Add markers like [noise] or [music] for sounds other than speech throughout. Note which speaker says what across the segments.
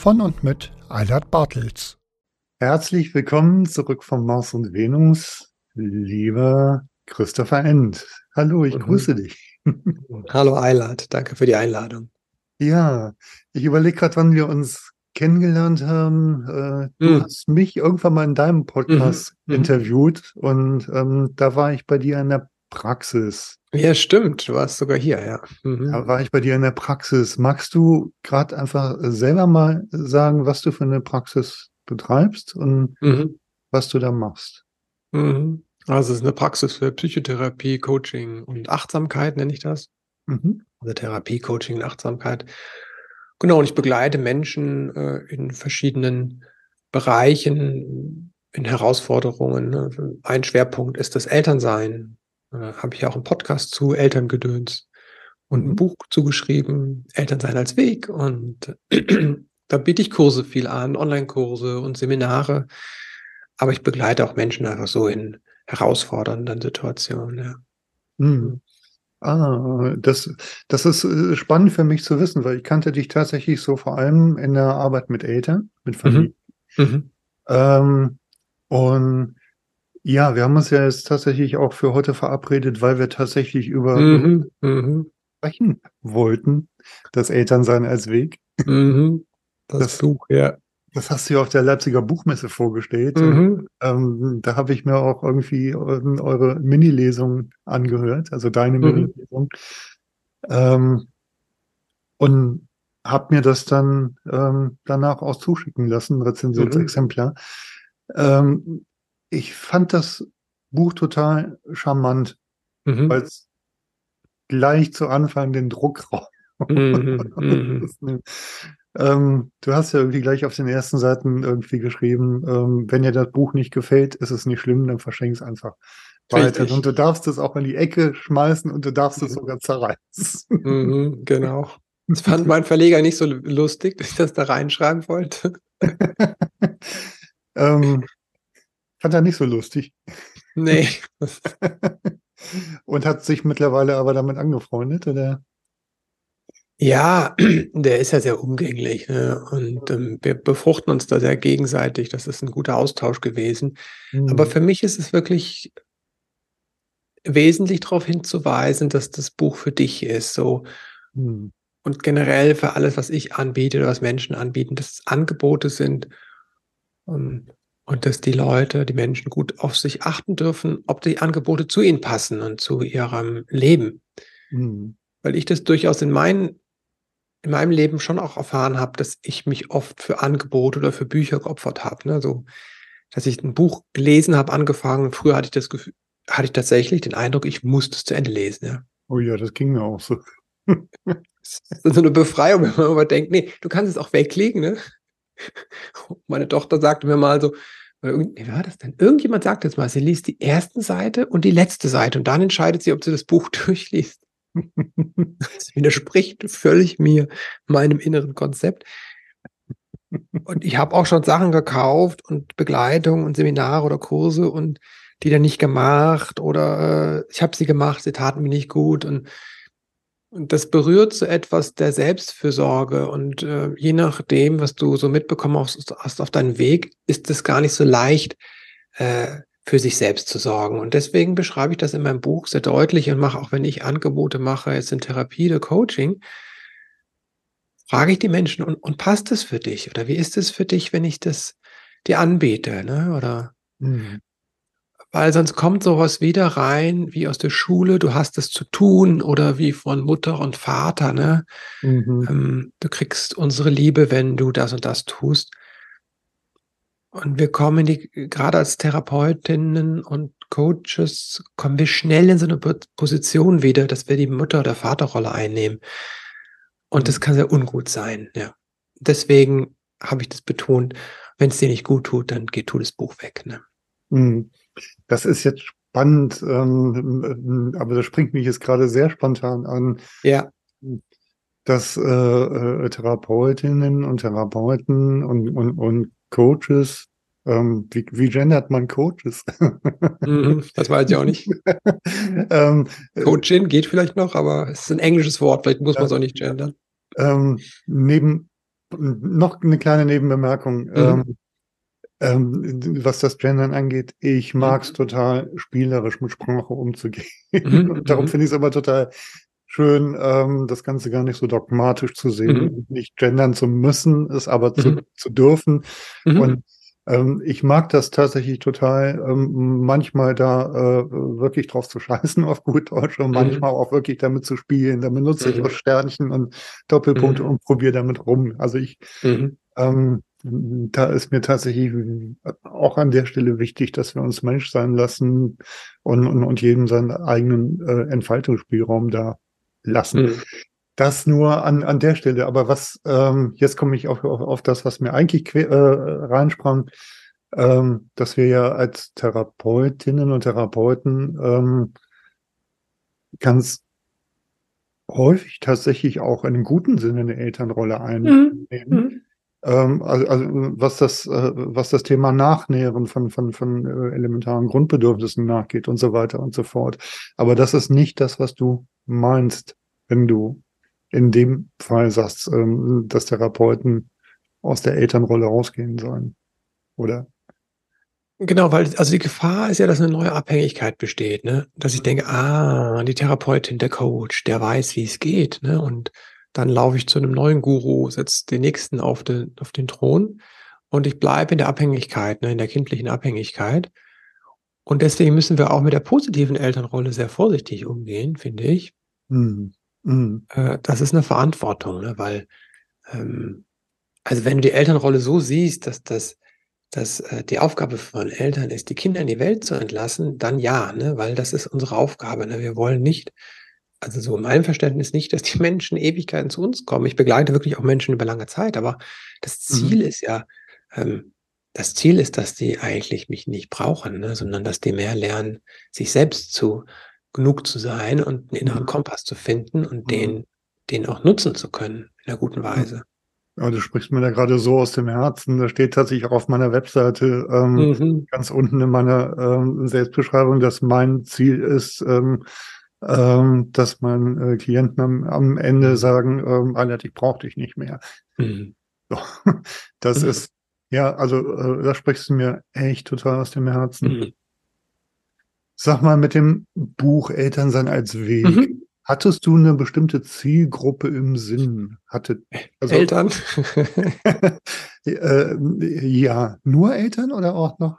Speaker 1: Von und mit Eilert Bartels. Herzlich willkommen zurück von Mars und Venus, lieber Christopher End. Hallo, ich
Speaker 2: Mhm.
Speaker 1: grüße dich. [laughs]
Speaker 2: Hallo Eilert, danke für die Einladung.
Speaker 1: Ja, ich überlege gerade, wann wir uns kennengelernt haben. Äh, du
Speaker 2: Mhm.
Speaker 1: hast mich irgendwann mal in deinem Podcast
Speaker 2: Mhm.
Speaker 1: interviewt und ähm, da war ich bei dir in der Praxis.
Speaker 2: Ja, stimmt, du warst sogar hier, ja. Mhm.
Speaker 1: Da war ich bei dir in der Praxis. Magst du gerade einfach selber mal sagen, was du für eine Praxis betreibst und
Speaker 2: Mhm.
Speaker 1: was du da machst?
Speaker 2: Mhm. Also es ist eine Praxis für Psychotherapie, Coaching und Achtsamkeit, nenne ich das.
Speaker 1: Mhm.
Speaker 2: Also Therapie, Coaching und Achtsamkeit. Genau, und ich begleite Menschen äh, in verschiedenen Bereichen, in Herausforderungen. Ein Schwerpunkt ist das Elternsein. Äh, Habe ich auch einen Podcast zu Elterngedöns und ein
Speaker 1: Mhm.
Speaker 2: Buch zugeschrieben, Elternsein als Weg. Und [clears throat] da biete ich Kurse viel an, Online-Kurse und Seminare. Aber ich begleite auch Menschen einfach so in herausfordernden Situationen. Ja.
Speaker 1: Mhm. Ah, das, das ist äh, spannend für mich zu wissen, weil ich kannte dich tatsächlich so vor allem in der Arbeit mit Eltern, mit Familien.
Speaker 2: Mhm.
Speaker 1: Ähm, und ja, wir haben uns ja jetzt tatsächlich auch für heute verabredet, weil wir tatsächlich über
Speaker 2: Mhm. Mhm.
Speaker 1: sprechen wollten, das Elternsein als Weg.
Speaker 2: Mhm. Das,
Speaker 1: Das-
Speaker 2: Buch, ja.
Speaker 1: Das hast du ja auf der Leipziger Buchmesse vorgestellt.
Speaker 2: Mhm.
Speaker 1: Ähm, da habe ich mir auch irgendwie ähm, eure Mini-Lesung angehört, also deine
Speaker 2: Mhm.
Speaker 1: Mini-Lesung. Ähm, und habe mir das dann ähm, danach auch zuschicken lassen, Rezensionsexemplar. Ähm, ich fand das Buch total charmant,
Speaker 2: Mhm.
Speaker 1: weil es gleich zu Anfang den Druck [laughs] raus.
Speaker 2: Mhm. Mhm. [laughs]
Speaker 1: Ähm, du hast ja irgendwie gleich auf den ersten Seiten irgendwie geschrieben, ähm, wenn dir das Buch nicht gefällt, ist es nicht schlimm, dann verschenk es einfach weiter. Und du darfst es auch in die Ecke schmeißen und du darfst es
Speaker 2: Mhm.
Speaker 1: sogar zerreißen.
Speaker 2: Mhm. Genau. [laughs] Das fand mein Verleger nicht so lustig, dass ich das da reinschreiben wollte.
Speaker 1: ähm, fand er nicht so lustig
Speaker 2: Nee. [laughs]
Speaker 1: und hat sich mittlerweile aber damit angefreundet, oder?
Speaker 2: Ja, [clears throat] der ist ja sehr umgänglich. Ne? Und ähm, wir befruchten uns da sehr gegenseitig. Das ist ein guter Austausch gewesen. Aber
Speaker 1: Mhm.
Speaker 2: für mich ist es wirklich wesentlich darauf hinzuweisen, dass das Buch für dich ist. So
Speaker 1: Hm.
Speaker 2: und generell für alles, was ich anbiete oder was Menschen anbieten, dass es Angebote sind und, und dass die Leute, die Menschen gut auf sich achten dürfen, ob die Angebote zu ihnen passen und zu ihrem Leben.
Speaker 1: Hm.
Speaker 2: Weil ich das durchaus in, mein, in meinem Leben schon auch erfahren habe, dass ich mich oft für Angebote oder für Bücher geopfert habe. Ne? So, dass ich ein Buch gelesen habe, angefangen. Früher hatte ich das Gefühl, hatte ich tatsächlich den Eindruck, ich musste es zu Ende lesen. Ja?
Speaker 1: Oh ja, das ging mir auch so.
Speaker 2: Das [laughs] ist so eine Befreiung, wenn man immer denkt, nee, du kannst es auch weglegen, ne? [laughs] Meine Tochter sagte mir mal so, wie war das denn? Irgendjemand sagte jetzt mal, sie liest die erste Seite und die letzte Seite und dann entscheidet sie, ob sie das Buch [laughs] durchliest. Das widerspricht völlig mir, meinem inneren Konzept. Und ich habe auch schon Sachen gekauft und Begleitung und Seminare oder Kurse und die dann nicht gemacht oder äh, ich habe sie gemacht, sie taten mir nicht gut und und das berührt so etwas der Selbstfürsorge. Und äh, je nachdem, was du so mitbekommen hast, hast auf deinem Weg, ist es gar nicht so leicht, äh, für sich selbst zu sorgen. Und deswegen beschreibe ich das in meinem Buch sehr deutlich und mache auch, wenn ich Angebote mache, jetzt in Therapie oder Coaching, frage ich die Menschen, und, und passt das für dich? Oder wie ist es für dich, wenn ich das dir anbete? Ne? Oder
Speaker 1: Mhm.
Speaker 2: Weil sonst kommt sowas wieder rein wie aus der Schule, du hast es zu tun oder wie von Mutter und Vater, ne?
Speaker 1: Mhm.
Speaker 2: Ähm, du kriegst unsere Liebe, wenn du das und das tust. Und wir kommen die, gerade als Therapeutinnen und Coaches, kommen wir schnell in so eine Po- Position wieder, dass wir die Mutter- oder Vaterrolle einnehmen. Und das
Speaker 1: Mhm.
Speaker 2: kann sehr ungut sein, ja. Deswegen habe ich das betont, wenn es dir nicht gut tut, dann geh, tu das Buch weg, ne?
Speaker 1: Mhm. Das ist jetzt spannend, ähm, aber das springt mich jetzt gerade sehr spontan an,
Speaker 2: Ja.
Speaker 1: dass äh, äh, Therapeutinnen und Therapeuten und, und, und Coaches, ähm, wie, wie gendert man Coaches?
Speaker 2: Mhm, das weiß ich auch nicht. [laughs]
Speaker 1: ähm, äh,
Speaker 2: Coachin geht vielleicht noch, aber es ist ein englisches Wort, vielleicht muss man es auch nicht gendern.
Speaker 1: ähm, neben noch eine kleine Nebenbemerkung,
Speaker 2: Mhm.
Speaker 1: Ähm, was das Gendern angeht. Ich
Speaker 2: Mhm.
Speaker 1: mag es total spielerisch mit Sprache umzugehen.
Speaker 2: Mhm, [laughs]
Speaker 1: darum
Speaker 2: mhm.
Speaker 1: finde ich es aber total schön, ähm, das Ganze gar nicht so dogmatisch zu sehen,
Speaker 2: Mhm.
Speaker 1: nicht gendern zu müssen, es aber zu,
Speaker 2: Mhm.
Speaker 1: zu dürfen.
Speaker 2: Mhm.
Speaker 1: Und ähm, ich mag das tatsächlich total, ähm, manchmal da äh, wirklich drauf zu scheißen auf gut Deutsch und
Speaker 2: Mhm.
Speaker 1: manchmal auch wirklich damit zu spielen. Da benutze ich
Speaker 2: Mhm.
Speaker 1: auch Sternchen und Doppelpunkte
Speaker 2: Mhm.
Speaker 1: und probiere damit rum. Also ich, ähm, da ist mir tatsächlich auch an der Stelle wichtig, dass wir uns Mensch sein lassen und, und, und jedem seinen eigenen äh, Entfaltungsspielraum da lassen.
Speaker 2: Mhm.
Speaker 1: Das nur an, an der Stelle. Aber was, ähm, jetzt komme ich auf, auf, auf das, was mir eigentlich que- äh, reinsprang, ähm, dass wir ja als Therapeutinnen und Therapeuten ähm, ganz häufig tatsächlich auch in einem guten Sinne eine Elternrolle einnehmen.
Speaker 2: Mhm.
Speaker 1: Also, also was das, äh, was das Thema Nachnähren von, von, von äh, elementaren Grundbedürfnissen nachgeht und so weiter und so fort. Aber das ist nicht das, was du meinst, wenn du in dem Fall sagst, ähm, dass Therapeuten aus der Elternrolle rausgehen sollen. Oder?
Speaker 2: Genau, weil also die Gefahr ist ja, dass eine neue Abhängigkeit besteht, ne? Dass ich denke, ah, die Therapeutin, der Coach, der weiß, wie es geht, ne? Und dann laufe ich zu einem neuen Guru, setze den nächsten auf den, auf den Thron und ich bleibe in der Abhängigkeit, ne? in der kindlichen Abhängigkeit. Und deswegen müssen wir auch mit der positiven Elternrolle sehr vorsichtig umgehen, finde ich.
Speaker 1: Hm. Hm.
Speaker 2: Äh, das ist eine Verantwortung, ne? Weil, ähm, also wenn du die Elternrolle so siehst, dass das dass äh, die Aufgabe von Eltern ist, die Kinder in die Welt zu entlassen, dann ja, ne? weil das ist unsere Aufgabe. Ne? Wir wollen nicht, also so in meinem Verständnis nicht, dass die [laughs] Menschen Ewigkeiten zu uns kommen. Ich begleite wirklich auch Menschen über lange Zeit, aber das Ziel
Speaker 1: Mhm.
Speaker 2: ist ja, ähm, das Ziel ist, dass die eigentlich mich nicht brauchen, ne? sondern dass die mehr lernen, sich selbst zu genug zu sein und einen inneren
Speaker 1: Mhm.
Speaker 2: Kompass zu finden und
Speaker 1: Mhm.
Speaker 2: den, den auch nutzen zu können in einer guten Weise.
Speaker 1: Ja, du sprichst mir da gerade so aus dem Herzen. Da steht tatsächlich auch auf meiner Webseite ähm,
Speaker 2: Mhm.
Speaker 1: ganz unten in meiner ähm, Selbstbeschreibung, dass mein Ziel ist, ähm, ähm, dass meine äh, Klienten am, am Ende sagen, ähm, Albert, ich brauche dich nicht mehr.
Speaker 2: Mhm.
Speaker 1: So. [laughs] Das
Speaker 2: Mhm.
Speaker 1: ist, ja, also äh, da sprichst du mir echt total aus dem Herzen.
Speaker 2: Mhm.
Speaker 1: Sag mal, mit dem Buch Elternsein als Weg,
Speaker 2: Mhm.
Speaker 1: hattest du eine bestimmte Zielgruppe im Sinn? Hatte, also,
Speaker 2: Eltern. [laughs]
Speaker 1: äh, ja, nur Eltern oder auch noch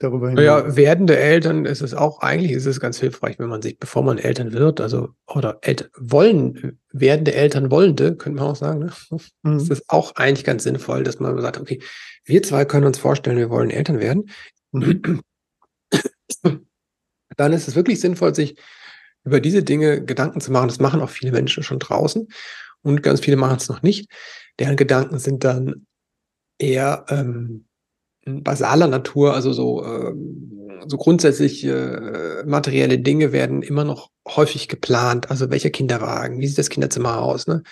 Speaker 1: darüber hinaus?
Speaker 2: Naja, werdende Eltern ist es auch, eigentlich ist es ganz hilfreich, wenn man sich, bevor man Eltern wird, also, oder Eltern wollen, werdende Eltern wollende, könnte man auch sagen, ne?
Speaker 1: Mhm.
Speaker 2: Es ist auch eigentlich ganz sinnvoll, dass man sagt, okay, wir zwei können uns vorstellen, wir wollen Eltern werden.
Speaker 1: Mhm. [clears throat]
Speaker 2: Dann ist es wirklich sinnvoll, sich über diese Dinge Gedanken zu machen. Das machen auch viele Menschen schon draußen und ganz viele machen es noch nicht. Deren Gedanken sind dann eher ähm, basaler Natur, also so, ähm, so grundsätzlich äh, materielle Dinge werden immer noch häufig geplant. Also welcher Kinderwagen, wie sieht das Kinderzimmer aus? Ne?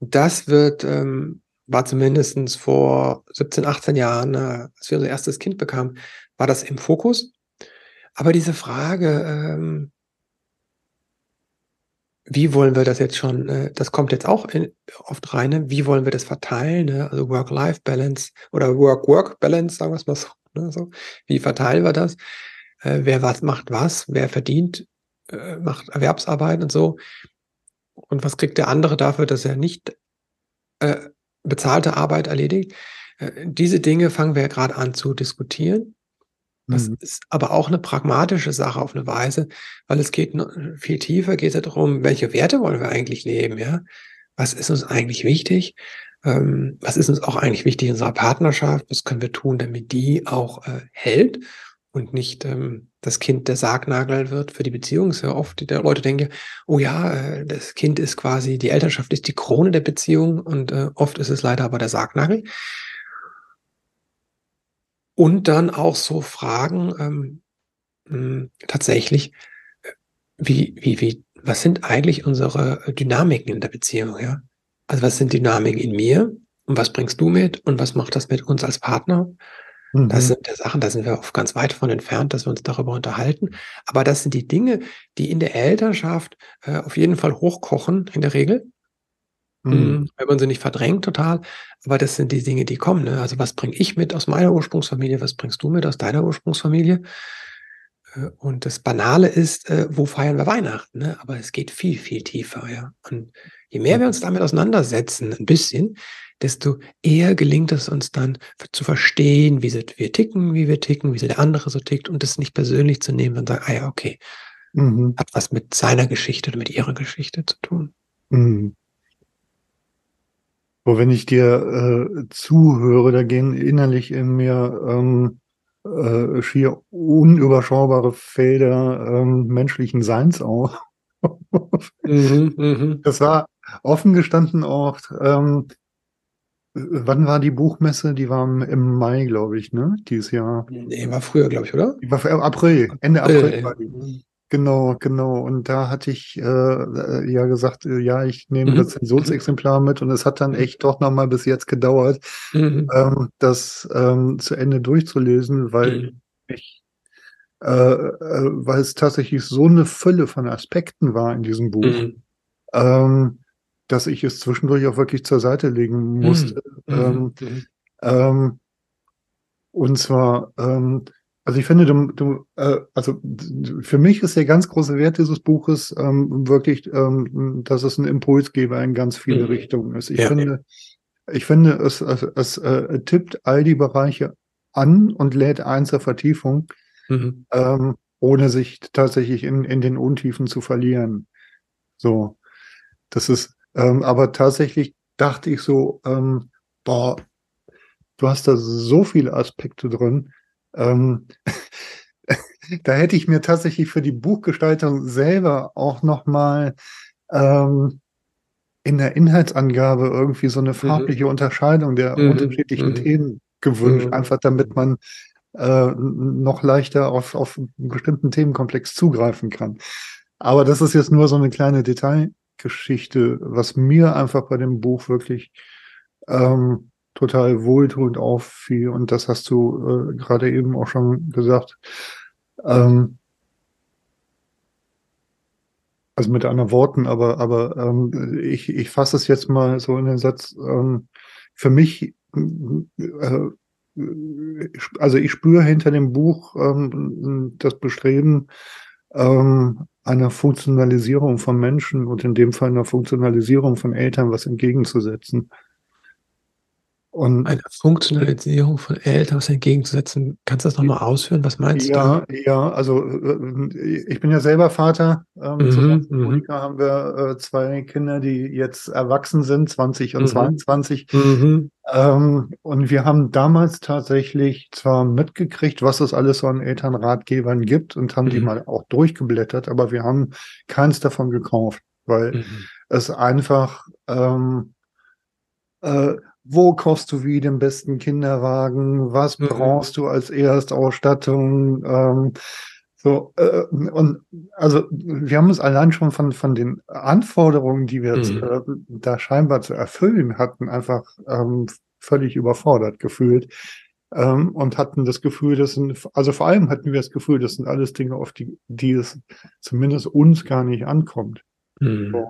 Speaker 2: Das wird, ähm, war zumindest vor 17, 18 Jahren, äh, als wir unser erstes Kind bekamen, war das im Fokus. Aber diese Frage, ähm, wie wollen wir das jetzt schon, äh, das kommt jetzt auch in, oft rein, ne? wie wollen wir das verteilen, ne? also Work-Life-Balance oder Work-Work-Balance, sagen wir es mal so, ne? so. Wie verteilen wir das? Äh, wer was macht was, wer verdient, äh, macht Erwerbsarbeit und so. und was kriegt der andere dafür, dass er nicht äh, bezahlte Arbeit erledigt. Äh, diese Dinge fangen wir ja gerade an zu diskutieren. Das
Speaker 1: Mhm.
Speaker 2: ist aber auch eine pragmatische Sache auf eine Weise, weil es geht viel tiefer, geht es darum, welche Werte wollen wir eigentlich leben, ja? Was ist uns eigentlich wichtig? Ähm, was ist uns auch eigentlich wichtig in unserer Partnerschaft? Was können wir tun, damit die auch äh, hält und nicht ähm, das Kind der Sargnagel wird für die Beziehung? Sehr oft die Leute denken, oh ja, äh, das Kind ist quasi, die Elternschaft ist die Krone der Beziehung und äh, oft ist es leider aber der Sargnagel. Und dann auch so Fragen, ähm, mh, tatsächlich, äh, wie, wie, wie, was sind eigentlich unsere äh, Dynamiken in der Beziehung, ja? Also was sind Dynamiken in mir und was bringst du mit und was macht das mit uns als Partner? Das
Speaker 1: Mhm.
Speaker 2: sind der Sachen, da sind wir oft ganz weit von entfernt, dass wir uns darüber unterhalten. Aber das sind die Dinge, die in der Elternschaft äh, auf jeden Fall hochkochen, in der Regel.
Speaker 1: Mhm.
Speaker 2: Mm, Wenn man sie nicht verdrängt total. Aber das sind die Dinge, die kommen. Ne? Also was bringe ich mit aus meiner Ursprungsfamilie? Was bringst du mit aus deiner Ursprungsfamilie? Äh, Und das Banale ist, äh, wo feiern wir Weihnachten? Ne? Aber es geht viel, viel tiefer. Ja? Und je mehr wir uns damit auseinandersetzen, ein bisschen, desto eher gelingt es uns dann zu verstehen, wie wir ticken, wie wir ticken, wie der andere so tickt und das nicht persönlich zu nehmen und sagen, ah ja, okay,
Speaker 1: Mhm.
Speaker 2: hat was mit seiner Geschichte oder mit ihrer Geschichte zu tun.
Speaker 1: Mhm. So, wenn ich dir äh, zuhöre, da gehen innerlich in mir ähm, äh, schier unüberschaubare Felder ähm, menschlichen Seins auf.
Speaker 2: Mhm, mhm.
Speaker 1: Das war offen gestanden auch, ähm, wann war die Buchmesse? Die war im- Mai, glaube ich, ne? Dieses Jahr.
Speaker 2: Nee, war früher, glaube ich, oder?
Speaker 1: Die war im April, Ende April
Speaker 2: Äh,
Speaker 1: war die. Genau, genau. Und da hatte ich äh, äh, ja gesagt, äh, ja, ich nehme
Speaker 2: Mhm.
Speaker 1: das Zensionsexemplar mit und es hat dann echt doch nochmal bis jetzt gedauert,
Speaker 2: Mhm.
Speaker 1: ähm, das ähm, zu Ende durchzulesen, weil
Speaker 2: Mhm.
Speaker 1: ich, äh, äh, weil es tatsächlich so eine Fülle von Aspekten war in diesem Buch,
Speaker 2: Mhm.
Speaker 1: ähm, dass ich es zwischendurch auch wirklich zur Seite legen musste. Ähm,
Speaker 2: Mhm. Mhm.
Speaker 1: ähm, und zwar, ähm, also ich finde, du, du äh, also für mich ist der ganz große Wert dieses Buches ähm, wirklich, ähm, dass es ein Impulsgeber in ganz viele
Speaker 2: Mhm.
Speaker 1: Richtungen ist. Ich
Speaker 2: Ja.
Speaker 1: finde, ich finde, es, es, es äh, tippt all die Bereiche an und lädt ein zur Vertiefung,
Speaker 2: Mhm.
Speaker 1: ähm, ohne sich tatsächlich in, in den Untiefen zu verlieren. So, das ist, ähm, aber tatsächlich dachte ich so, ähm, boah, du hast da so viele Aspekte drin. Ähm, [laughs] da hätte ich mir tatsächlich für die Buchgestaltung selber auch nochmal ähm, in der Inhaltsangabe irgendwie so eine farbliche Unterscheidung der
Speaker 2: Mhm.
Speaker 1: unterschiedlichen
Speaker 2: Mhm.
Speaker 1: Themen gewünscht,
Speaker 2: Mhm.
Speaker 1: einfach damit man äh, noch leichter auf, auf einen bestimmten Themenkomplex zugreifen kann. Aber das ist jetzt nur so eine kleine Detailgeschichte, was mir einfach bei dem Buch wirklich ähm, total wohltuend auffiel. Und das hast du äh, gerade eben auch schon gesagt. Ähm, also mit anderen Worten, aber, aber ähm, ich, ich fasse es jetzt mal so in den Satz. Ähm, für mich, äh, also ich spüre hinter dem Buch ähm, das Bestreben ähm, einer Funktionalisierung von Menschen und in dem Fall einer Funktionalisierung von Eltern was entgegenzusetzen. Und
Speaker 2: Eine Funktionalisierung von Eltern entgegenzusetzen. Kannst du das nochmal ausführen? Was meinst
Speaker 1: Ja, ja, also äh, ich bin ja selber Vater. Ähm,
Speaker 2: Mhm,
Speaker 1: zusammen mit
Speaker 2: mhm.
Speaker 1: Monika haben wir äh, zwei Kinder, die jetzt erwachsen sind, 20 und
Speaker 2: Mhm.
Speaker 1: 22.
Speaker 2: du? Mhm.
Speaker 1: Ähm, und wir haben damals tatsächlich zwar mitgekriegt, was es alles so an Elternratgebern gibt und haben die
Speaker 2: Mhm.
Speaker 1: mal auch durchgeblättert, aber wir haben keins davon gekauft, weil
Speaker 2: Mhm.
Speaker 1: es einfach, ähm, äh, wo kaufst du wie den besten Kinderwagen? Was
Speaker 2: Mhm.
Speaker 1: brauchst du als Erstausstattung? Ähm, so, äh, und also wir haben uns allein schon von, von den Anforderungen, die wir jetzt,
Speaker 2: Mhm.
Speaker 1: äh, da scheinbar zu erfüllen hatten, einfach ähm, völlig überfordert gefühlt. Ähm, und hatten das Gefühl, das sind, also vor allem hatten wir das Gefühl, das sind alles Dinge, auf die, die es zumindest uns gar nicht ankommt.
Speaker 2: Mhm.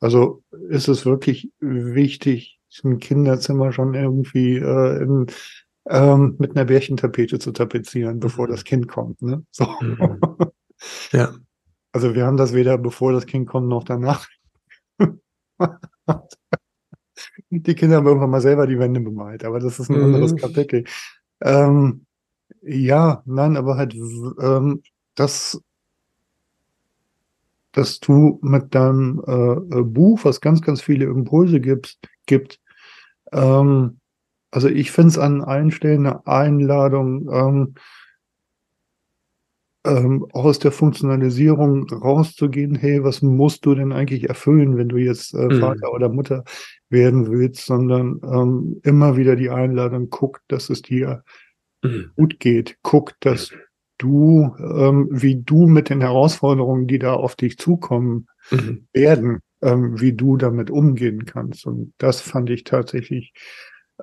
Speaker 1: Also ist es wirklich wichtig, ein Kinderzimmer schon irgendwie äh, in, ähm, mit einer Bärchentapete zu tapezieren, bevor
Speaker 2: Mhm.
Speaker 1: das Kind kommt. Ne? [laughs] So.
Speaker 2: Mhm. Ja.
Speaker 1: Also wir haben das weder bevor das Kind kommt noch danach [laughs] die Kinder haben irgendwann mal selber die Wände bemalt, aber das ist ein
Speaker 2: Mhm.
Speaker 1: anderes Kapitel. Ähm, ja, nein, aber halt, ähm, das, dass du mit deinem äh, äh, Buch, was ganz, ganz viele Impulse gibst, gibt, ähm, also ich finde es an allen Stellen eine Einladung, ähm, ähm, aus der Funktionalisierung rauszugehen, hey, was musst du denn eigentlich erfüllen, wenn du jetzt äh,
Speaker 2: Mhm.
Speaker 1: Vater oder Mutter werden willst, sondern ähm, immer wieder die Einladung, guck, dass es dir
Speaker 2: Mhm.
Speaker 1: gut geht, guck, dass du, ähm, wie du mit den Herausforderungen, die da auf dich zukommen
Speaker 2: Mhm.
Speaker 1: werden, ähm, wie du damit umgehen kannst. Und das fand ich tatsächlich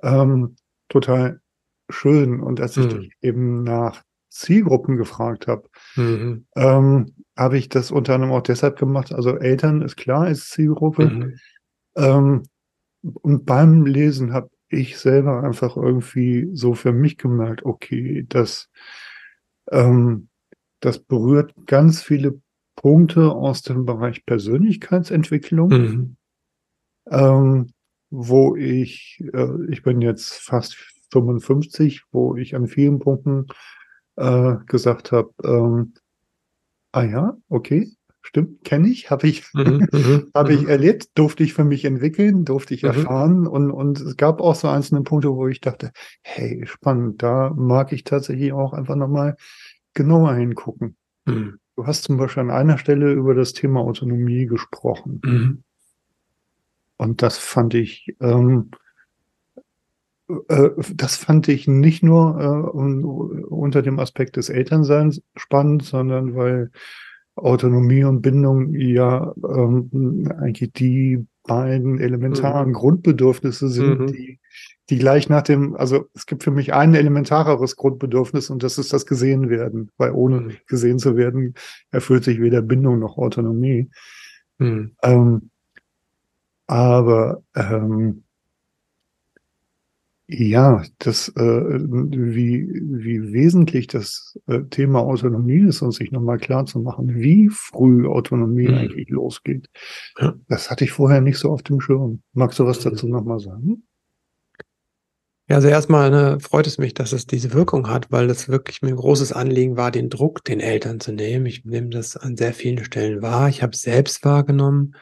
Speaker 1: ähm, total schön. Und als ich
Speaker 2: Mhm.
Speaker 1: dich eben nach Zielgruppen gefragt habe,
Speaker 2: Mhm.
Speaker 1: ähm, habe ich das unter anderem auch deshalb gemacht. Also Eltern ist klar als Zielgruppe.
Speaker 2: Mhm.
Speaker 1: Ähm, und beim Lesen habe ich selber einfach irgendwie so für mich gemerkt, okay, das, ähm, das berührt ganz viele Punkte aus dem Bereich Persönlichkeitsentwicklung,
Speaker 2: Mhm.
Speaker 1: ähm, wo ich, äh, ich bin jetzt fast 55, wo ich an vielen Punkten äh, gesagt habe, ähm, ah ja, okay, stimmt, kenne ich, habe ich,
Speaker 2: Mhm. Mhm. [laughs]
Speaker 1: habe ich
Speaker 2: Mhm.
Speaker 1: erlebt, durfte ich für mich entwickeln, durfte ich
Speaker 2: Mhm.
Speaker 1: erfahren und, und es gab auch so einzelne Punkte, wo ich dachte, hey, spannend, da mag ich tatsächlich auch einfach nochmal genauer hingucken.
Speaker 2: Mhm.
Speaker 1: Du hast zum Beispiel an einer Stelle über das Thema Autonomie gesprochen
Speaker 2: Mhm.
Speaker 1: und das fand ich, ähm, äh, das fand ich nicht nur äh, un, unter dem Aspekt des Elternseins spannend, sondern weil Autonomie und Bindung ja ähm, eigentlich die beiden elementaren Grundbedürfnisse sind,
Speaker 2: Mhm.
Speaker 1: die, die gleich nach dem, also es gibt für mich ein elementareres Grundbedürfnis und das ist das gesehen werden, weil ohne
Speaker 2: Mhm.
Speaker 1: gesehen zu werden erfüllt sich weder Bindung noch Autonomie.
Speaker 2: Mhm.
Speaker 1: Ähm, aber ähm, ja, das, äh, wie, wie wesentlich das äh, Thema Autonomie ist und sich nochmal klar zu machen, wie früh Autonomie
Speaker 2: Mhm.
Speaker 1: eigentlich losgeht.
Speaker 2: Ja.
Speaker 1: Das hatte ich vorher nicht so auf dem Schirm. Magst du was
Speaker 2: Mhm.
Speaker 1: dazu nochmal sagen?
Speaker 2: Ja, also erstmal ne, freut es mich, dass es diese Wirkung hat, weil das wirklich mir ein großes Anliegen war, den Druck den Eltern zu nehmen. Ich nehme das an sehr vielen Stellen wahr. Ich habe es selbst wahrgenommen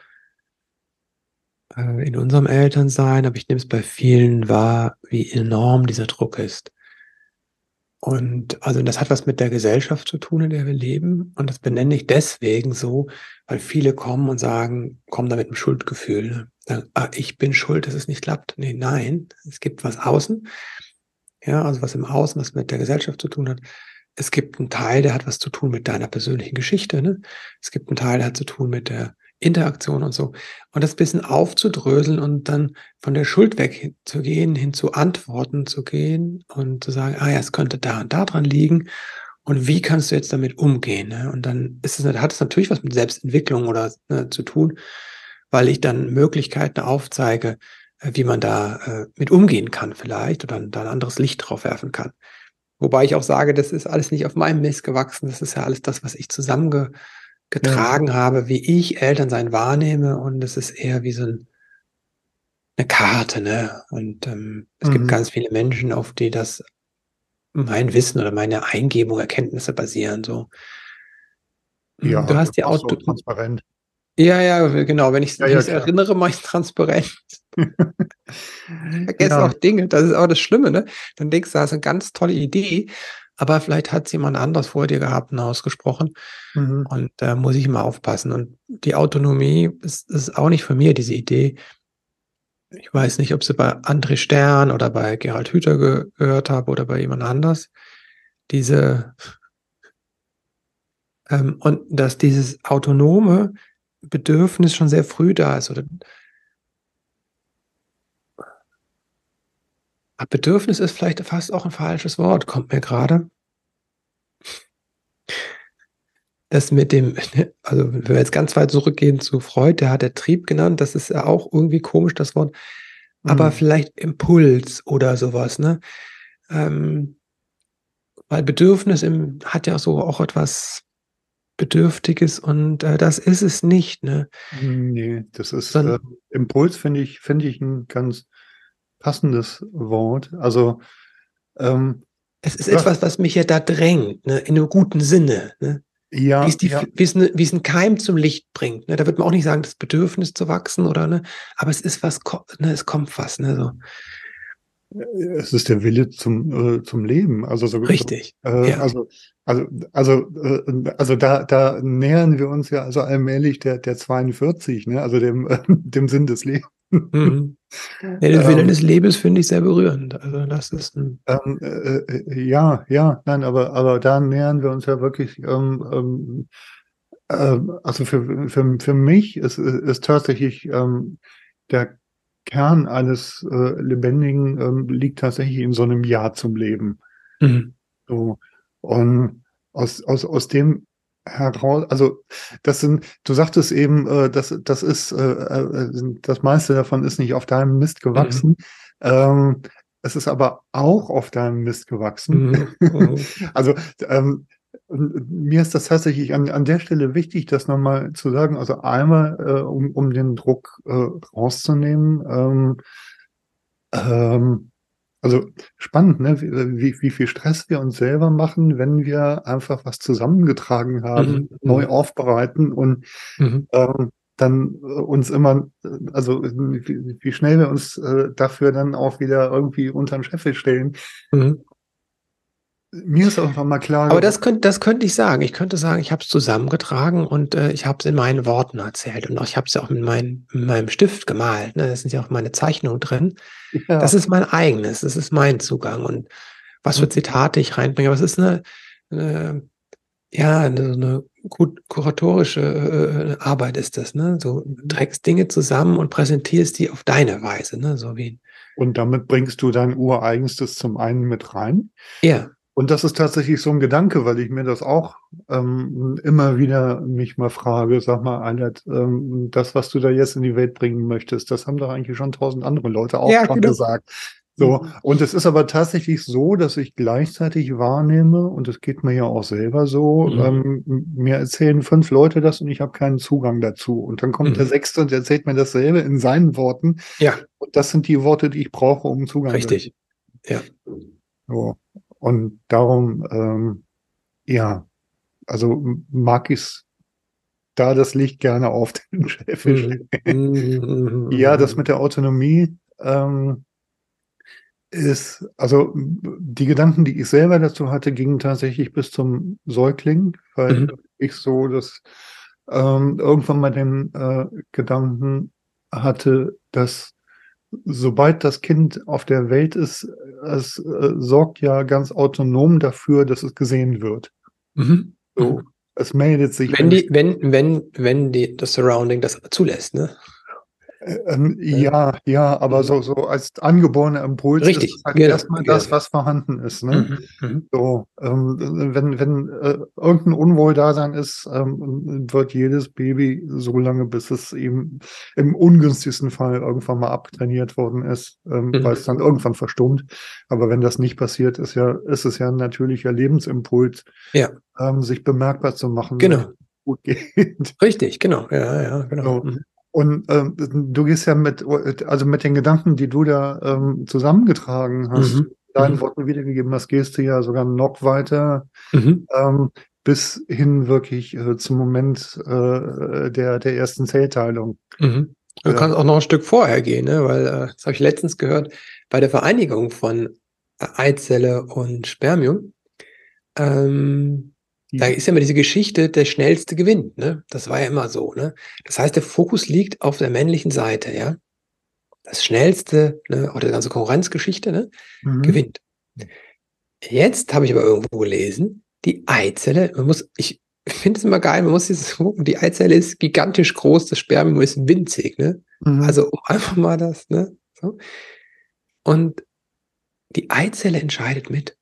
Speaker 2: äh, in unserem Elternsein, aber ich nehme es bei vielen wahr, wie enorm dieser Druck ist. Und also das hat was mit der Gesellschaft zu tun, in der wir leben. Und das benenne ich deswegen so, weil viele kommen und sagen, kommen da mit einem Schuldgefühl. Ne? Sagen, ah, ich bin schuld, dass es nicht klappt. Nee, nein, es gibt was außen. Ja, also was im Außen, was mit der Gesellschaft zu tun hat. Es gibt einen Teil, der hat was zu tun mit deiner persönlichen Geschichte. Ne? Es gibt einen Teil, der hat zu tun mit der Interaktion und so. Und das bisschen aufzudröseln und dann von der Schuld weg zu gehen, hin zu Antworten zu gehen und zu sagen, ah ja, es könnte da und da dran liegen. Und wie kannst du jetzt damit umgehen? Ne? Und dann ist es, hat es natürlich was mit Selbstentwicklung oder ne, zu tun, weil ich dann Möglichkeiten aufzeige, äh, wie man da äh, mit umgehen kann vielleicht oder da ein anderes Licht drauf werfen kann. Wobei ich auch sage, das ist alles nicht auf meinem Mist gewachsen. Das ist ja alles das, was ich zusammengetragen ja. habe, wie ich Elternsein wahrnehme. Und es ist eher wie so ein, eine Karte. Ne? Und ähm, es mhm. gibt ganz viele Menschen, auf die das mein Wissen oder meine Eingebung, Erkenntnisse basieren. So.
Speaker 1: Ja,
Speaker 2: du hast ja auch
Speaker 1: so transparent.
Speaker 2: Ja, ja, genau. Wenn ich es
Speaker 1: ja, ja,
Speaker 2: erinnere, mache ich transparent. [laughs] Vergesse ja. auch Dinge. Das ist auch das Schlimme, ne? Dann denkst du, das ist eine ganz tolle Idee, aber vielleicht hat es jemand anders vor dir gehabt und ausgesprochen. Mhm. Und da äh, muss ich immer aufpassen. Und die Autonomie ist, ist auch nicht von mir, diese Idee. Ich weiß nicht, ob sie bei André Stern oder bei Gerald Hüther ge gehört habe oder bei jemand anders. Diese ähm, und dass dieses autonome Bedürfnis schon sehr früh da ist oder Bedürfnis ist vielleicht fast auch ein falsches Wort, kommt mir gerade. Das mit dem, [laughs] also wenn wir jetzt ganz weit zurückgehen zu Freud, der hat der Trieb genannt, das ist ja auch irgendwie komisch, das Wort, mhm. aber vielleicht Impuls oder sowas, ne? Ähm, weil Bedürfnis im, hat ja so auch etwas Bedürftiges und äh, das ist es nicht. Ne?
Speaker 1: Nee, das ist
Speaker 2: Dann-
Speaker 1: äh, Impuls, finde ich, finde ich ein ganz passendes Wort. Also ähm,
Speaker 2: Es ist
Speaker 1: Ja.
Speaker 2: etwas, was mich ja da drängt, ne? in einem guten Sinne. Ne?
Speaker 1: ja,
Speaker 2: wie, es die,
Speaker 1: ja,
Speaker 2: wie, es ne, wie es einen Keim zum Licht bringt. Ne? Da wird man auch nicht sagen, das Bedürfnis zu wachsen oder ne, aber es ist was, ne, es kommt was, ne, so.
Speaker 1: Es ist der Wille zum, äh, zum Leben. Also so,
Speaker 2: Richtig.
Speaker 1: Äh,
Speaker 2: Ja.
Speaker 1: Also, also, also, äh, also da, da nähern wir uns ja also allmählich der, der 42, ne? also dem, äh, [laughs] dem Sinn des Lebens.
Speaker 2: Mhm. [laughs] Ja, den Willen
Speaker 1: Ähm,
Speaker 2: des Lebens finde ich sehr berührend. Also das ist ein,
Speaker 1: Ähm, äh, äh, ja, ja, nein, aber, aber da nähern wir uns ja wirklich, ähm, ähm, ähm, also für, für, für mich ist, ist tatsächlich ähm, der Kern alles äh, Lebendigen ähm, liegt tatsächlich in so einem Ja zum Leben.
Speaker 2: mhm.
Speaker 1: So. Und aus, aus, aus dem heraus, also das sind, du sagtest eben, äh, das, das ist, äh, äh, das meiste davon ist nicht auf deinem Mist gewachsen. Ähm, es ist aber auch auf deinem Mist gewachsen.
Speaker 2: Mhm. [laughs] Mhm.
Speaker 1: Also ähm, und mir ist das tatsächlich an, an der Stelle wichtig, das nochmal zu sagen. Also einmal, äh, um, um den Druck äh, rauszunehmen. Ähm, ähm, also spannend, ne? wie, wie, viel Stress wir uns selber machen, wenn wir einfach was zusammengetragen haben,
Speaker 2: Mhm.
Speaker 1: neu aufbereiten und
Speaker 2: Mhm.
Speaker 1: ähm, dann äh, uns immer, also wie, wie schnell wir uns äh, dafür dann auch wieder irgendwie unter den Scheffel stellen.
Speaker 2: Mhm.
Speaker 1: Mir ist einfach mal klar.
Speaker 2: Aber das könnte, das könnte ich sagen. Ich könnte sagen, ich habe es zusammengetragen und äh, ich habe es in meinen Worten erzählt. Und auch, ich habe es ja auch mit, mein, mit meinem Stift gemalt. Ne? Da sind ja auch meine Zeichnungen drin.
Speaker 1: ja,
Speaker 2: Das ist mein eigenes, das ist mein Zugang. Und was für
Speaker 1: Mhm.
Speaker 2: Zitate ich reinbringe. Aber es ist eine, eine ja, eine, eine gut kuratorische äh, Arbeit ist das. Ne? So du trägst Dinge zusammen und präsentierst die auf deine Weise. Ne? So wie,
Speaker 1: und damit bringst du dein Ureigenstes zum einen mit rein.
Speaker 2: ja.
Speaker 1: Und das ist tatsächlich so ein Gedanke, weil ich mir das auch ähm, immer wieder mich mal frage, sag mal, Albert, ähm, das, was du da jetzt in die Welt bringen möchtest, das haben doch eigentlich schon tausend andere Leute auch
Speaker 2: Ja,
Speaker 1: schon
Speaker 2: genau.
Speaker 1: gesagt. So, und es ist aber tatsächlich so, dass ich gleichzeitig wahrnehme, und es geht mir ja auch selber so,
Speaker 2: Mhm.
Speaker 1: ähm, mir erzählen fünf Leute das und ich habe keinen Zugang dazu. Und dann kommt
Speaker 2: Mhm.
Speaker 1: der Sechste und erzählt mir dasselbe in seinen Worten.
Speaker 2: Ja,
Speaker 1: Und das sind die Worte, die ich brauche, um Zugang
Speaker 2: richtig. Ja.
Speaker 1: so. Und darum, ähm, ja, also mag ich da das Licht gerne auf [laughs] den Scheffel.
Speaker 2: Mhm. Mhm.
Speaker 1: Ja, das mit der Autonomie ähm, ist, also die Gedanken, die ich selber dazu hatte, gingen tatsächlich bis zum Säugling, weil
Speaker 2: Mhm.
Speaker 1: ich so das ähm, irgendwann mal den äh, Gedanken hatte, dass sobald das Kind auf der Welt ist, es äh, sorgt ja ganz autonom dafür, dass es gesehen wird.
Speaker 2: Mhm.
Speaker 1: So, es meldet sich.
Speaker 2: Wenn die, wenn, wenn, wenn die, das Surrounding das zulässt, ne?
Speaker 1: Ähm, ja, ja, aber so, so als angeborener Impuls
Speaker 2: Richtig,
Speaker 1: ist halt
Speaker 2: genau,
Speaker 1: erstmal das,
Speaker 2: genau.
Speaker 1: was vorhanden ist. Ne?
Speaker 2: Mhm. Mhm.
Speaker 1: So, ähm, wenn, wenn äh, irgendein Unwohldasein ist, ähm, wird jedes Baby so lange, bis es eben im ungünstigsten Fall irgendwann mal abtrainiert worden ist, ähm,
Speaker 2: Mhm.
Speaker 1: weil es dann irgendwann verstummt. Aber wenn das nicht passiert, ist ja, ist es ja ein natürlicher Lebensimpuls,
Speaker 2: Ja.
Speaker 1: ähm, sich bemerkbar zu machen,
Speaker 2: Genau.
Speaker 1: wenn es gut [laughs] geht.
Speaker 2: Richtig, genau. Ja, ja, genau.
Speaker 1: So. Und ähm, du gehst ja mit, also mit den Gedanken, die du da ähm, zusammengetragen hast,
Speaker 2: Mhm.
Speaker 1: deinen
Speaker 2: Mhm.
Speaker 1: Worten wiedergegeben hast, gehst du ja sogar noch weiter
Speaker 2: Mhm.
Speaker 1: ähm, bis hin wirklich äh, zum Moment äh, der, der ersten Zellteilung.
Speaker 2: Mhm. Du kannst auch noch ein Stück vorher gehen, ne? weil äh, das habe ich letztens gehört, bei der Vereinigung von äh, Eizelle und Spermium, ähm, da ist ja immer diese Geschichte, der schnellste gewinnt. Ne? Das war ja immer so. Ne? Das heißt, der Fokus liegt auf der männlichen Seite. ja. Das schnellste, ne? oder die ganze Konkurrenzgeschichte, ne?
Speaker 1: Mhm.
Speaker 2: gewinnt. Jetzt habe ich aber irgendwo gelesen, die Eizelle, man muss, ich finde es immer geil, man muss dieses gucken, die Eizelle ist gigantisch groß, das Spermium ist winzig, ne?
Speaker 1: Mhm.
Speaker 2: Also einfach mal das, ne? So. Und die Eizelle entscheidet mit.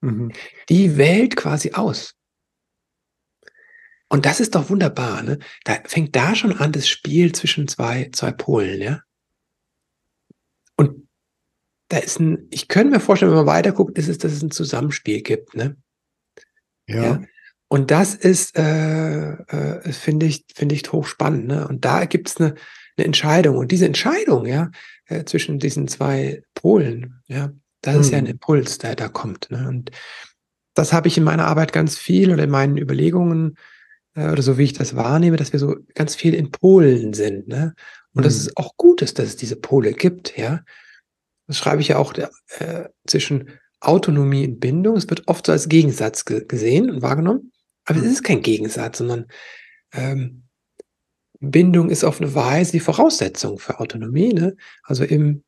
Speaker 1: Mhm.
Speaker 2: Die wählt quasi aus. Und das ist doch wunderbar, ne? Da fängt da schon an das Spiel zwischen zwei, zwei Polen, ja? Und da ist ein, ich könnte mir vorstellen, wenn man weiter guckt, ist es, dass es ein Zusammenspiel gibt, ne?
Speaker 1: Ja.
Speaker 2: Ja. Und das ist, äh, äh, finde ich, finde ich hochspannend. Ne? Und da gibt es eine, eine Entscheidung. Und diese Entscheidung, ja, äh, zwischen diesen zwei Polen, ja, das mhm. ist ja ein mhm. Impuls, der da kommt. Ne? Und das habe ich in meiner Arbeit ganz viel oder in meinen Überlegungen oder so wie ich das wahrnehme, dass wir so ganz viel in Polen sind. Ne? Und mhm. dass es auch gut ist, dass es diese Pole gibt, ja. Das schreibe ich ja auch äh, zwischen Autonomie und Bindung. Es wird oft so als Gegensatz ge gesehen und wahrgenommen. Aber mhm. es ist kein Gegensatz, sondern ähm, Bindung ist auf eine Weise die Voraussetzung für Autonomie. Ne? Also im,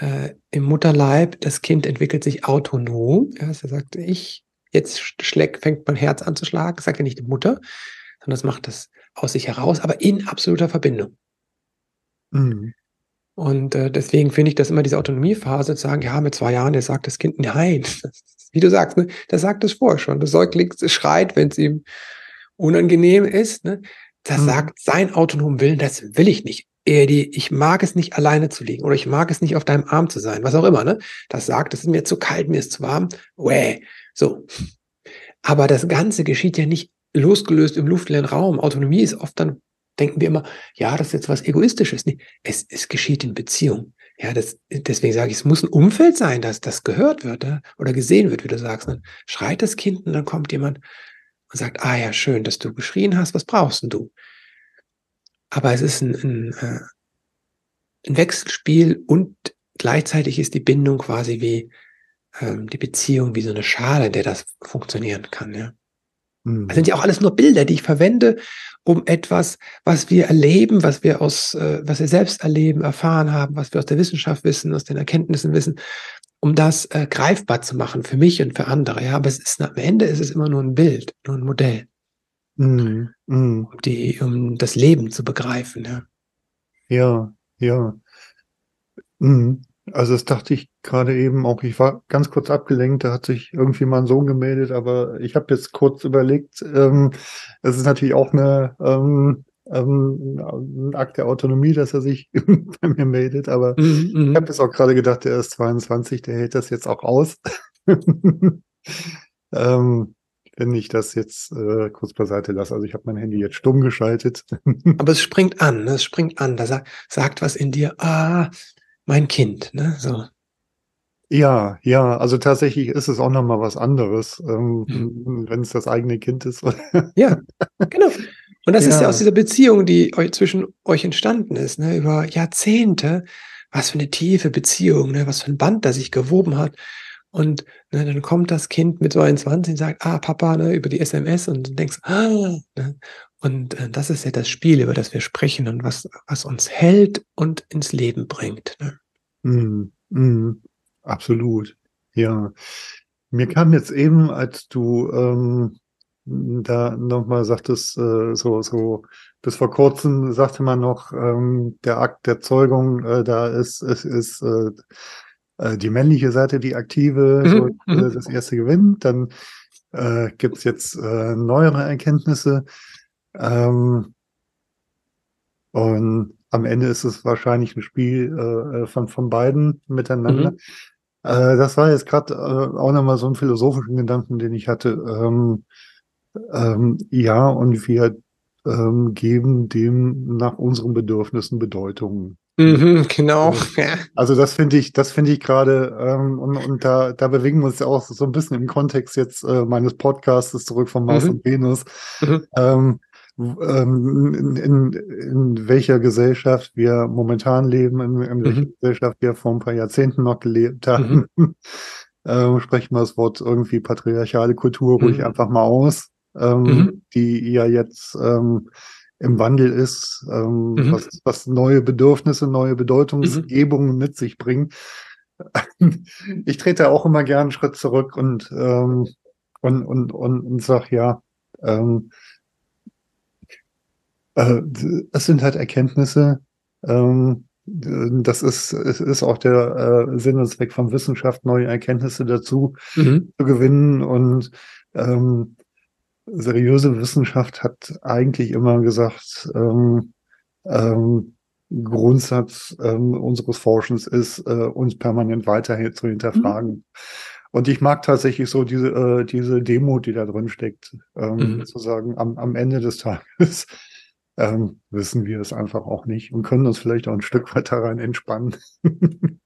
Speaker 2: äh, im Mutterleib, das Kind entwickelt sich autonom. Ja, er sagt, ich, jetzt schlägt, fängt mein Herz an zu schlagen. Das sagt ja nicht die Mutter, sondern das macht das aus sich heraus, aber in absoluter Verbindung. Mhm. Und äh, deswegen finde ich das immer diese Autonomiephase zu sagen, ja, mit zwei Jahren, der sagt das Kind, nein, [laughs] wie du sagst, ne, das sagt es vorher schon. Das Säugling schreit, wenn es ihm unangenehm ist. Ne? Das mhm. sagt sein autonomen Willen, das will ich nicht. Eher die, ich mag es nicht alleine zu liegen oder ich mag es nicht auf deinem Arm zu sein, was auch immer. Ne? Das sagt, es ist mir zu kalt, mir ist zu warm. Wäh. So. Aber das Ganze geschieht ja nicht losgelöst im luftleeren Raum. Autonomie ist oft dann, denken wir immer, ja, das ist jetzt was Egoistisches. Nee, es, es geschieht in Beziehung. Ja, das, deswegen sage ich, es muss ein Umfeld sein, dass das gehört wird oder gesehen wird, wie du sagst. Dann schreit das Kind und dann kommt jemand und sagt, ah ja, schön, dass du geschrien hast, was brauchst denn du? Aber es ist ein, ein, äh, ein Wechselspiel und gleichzeitig ist die Bindung quasi wie ähm, die Beziehung, wie so eine Schale, in der das funktionieren kann. Ja. Das sind ja auch alles nur Bilder, die ich verwende, um etwas, was wir erleben, was wir aus, äh, was wir selbst erleben, erfahren haben, was wir aus der Wissenschaft wissen, aus den Erkenntnissen wissen, um das äh, greifbar zu machen für mich und für andere. Ja, aber es ist am Ende ist es immer nur ein Bild, nur ein Modell, mm, mm. Um, die, um das Leben zu begreifen. Ja,
Speaker 1: ja. ja. Mm. Also das dachte ich gerade eben auch. Ich war ganz kurz abgelenkt, da hat sich irgendwie mein Sohn gemeldet, aber ich habe jetzt kurz überlegt, ähm, es ist natürlich auch eine, ähm, ähm, ein Akt der Autonomie, dass er sich [laughs] bei mir meldet, aber mhm, ich habe mhm. jetzt auch gerade gedacht, der ist 22, der hält das jetzt auch aus. [laughs] ähm, wenn ich das jetzt äh, kurz beiseite lasse. Also ich habe mein Handy jetzt stumm geschaltet. [laughs]
Speaker 2: Aber es springt an, ne? es springt an. Da sagt, sagt was in dir, ah, mein Kind, ne? So.
Speaker 1: Ja, ja, also tatsächlich ist es auch nochmal was anderes, ähm, mhm. wenn es das eigene Kind ist.
Speaker 2: ja, [laughs] genau. Und das ja. ist ja aus dieser Beziehung, die euch, zwischen euch entstanden ist, ne, über Jahrzehnte. Was für eine tiefe Beziehung, ne, was für ein Band, das sich gewoben hat. Und ne, dann kommt das Kind mit 22 und sagt, ah, Papa, ne, über die SMS und du denkst, ah, ne, und äh, das ist ja das Spiel, über das wir sprechen und was, was uns hält und ins Leben bringt. Ne?
Speaker 1: Mm, mm, absolut. Ja. Mir kam jetzt eben, als du ähm, da nochmal sagtest, äh, so, so, bis vor kurzem sagte man noch, ähm, der Akt der Zeugung, äh, da ist, ist, ist äh, äh die männliche Seite die aktive, mhm, so, äh, mhm. das erste gewinnt. Dann äh, gibt es jetzt äh, neuere Erkenntnisse. Ähm, und am Ende ist es wahrscheinlich ein Spiel äh, von, von beiden miteinander. Mhm. Äh, das war jetzt gerade äh, auch nochmal so ein philosophischen Gedanken, den ich hatte. Ähm, ähm, ja, und wir ähm, geben dem nach unseren Bedürfnissen Bedeutung.
Speaker 2: Mhm, genau.
Speaker 1: Also, also das finde ich, das finde ich gerade, ähm, und, und da, da bewegen wir uns ja auch so ein bisschen im Kontext jetzt äh, meines Podcasts zurück von Mars mhm. und Venus. Mhm. Ähm, ähm, in, in, in welcher Gesellschaft wir momentan leben, in, in welcher mhm. Gesellschaft wir vor ein paar Jahrzehnten noch gelebt haben. Mhm. [laughs] ähm, sprechen wir das Wort irgendwie patriarchale Kultur ruhig mhm. einfach mal aus, ähm, mhm. die ja jetzt ähm, im Wandel ist, ähm, mhm. was, was neue Bedürfnisse, neue Bedeutungsgebungen mit sich bringen. [laughs] ich trete auch immer gern einen Schritt zurück und, ähm, und, und, und, und sag ja, ähm, äh, es sind halt Erkenntnisse. Ähm, das ist, es ist auch der äh, Sinn und Zweck von Wissenschaft, neue Erkenntnisse dazu mhm. zu gewinnen. Und ähm, seriöse Wissenschaft hat eigentlich immer gesagt, ähm, ähm, Grundsatz ähm, unseres Forschens ist, äh, uns permanent weiter zu hinterfragen. Mhm. Und ich mag tatsächlich so diese, äh, diese Demut, die da drin steckt, ähm,
Speaker 2: Mhm.
Speaker 1: zu sagen, am, am Ende des Tages ähm, wissen wir es einfach auch nicht und können uns vielleicht auch ein Stück weit daran entspannen. [laughs]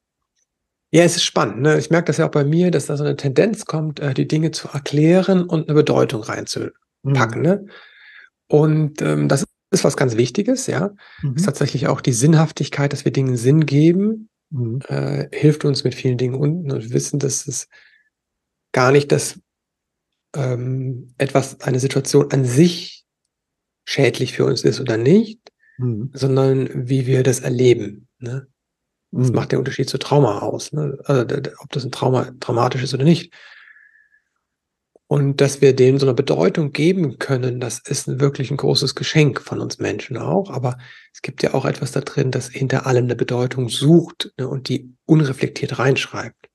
Speaker 2: Ja, es ist spannend. Ne? Ich merke das ja auch bei mir, dass da so eine Tendenz kommt, äh, die Dinge zu erklären und eine Bedeutung reinzupacken.
Speaker 1: Mhm.
Speaker 2: Ne? Und ähm, das ist was ganz Wichtiges, ja.
Speaker 1: Mhm.
Speaker 2: Ist tatsächlich auch die Sinnhaftigkeit, dass wir Dingen Sinn geben,
Speaker 1: Mhm.
Speaker 2: äh, hilft uns mit vielen Dingen unten und wir wissen, dass es gar nicht das ähm, etwas, eine Situation an sich schädlich für uns ist oder nicht,
Speaker 1: Mhm.
Speaker 2: sondern wie wir das erleben. Ne? Das
Speaker 1: Mhm.
Speaker 2: macht den Unterschied zu Trauma aus. Ne? Also, ob das ein Trauma traumatisch ist oder nicht. Und dass wir dem so eine Bedeutung geben können, das ist wirklich ein großes Geschenk von uns Menschen auch. Aber es gibt ja auch etwas da drin, das hinter allem eine Bedeutung sucht ne, und die unreflektiert reinschreibt.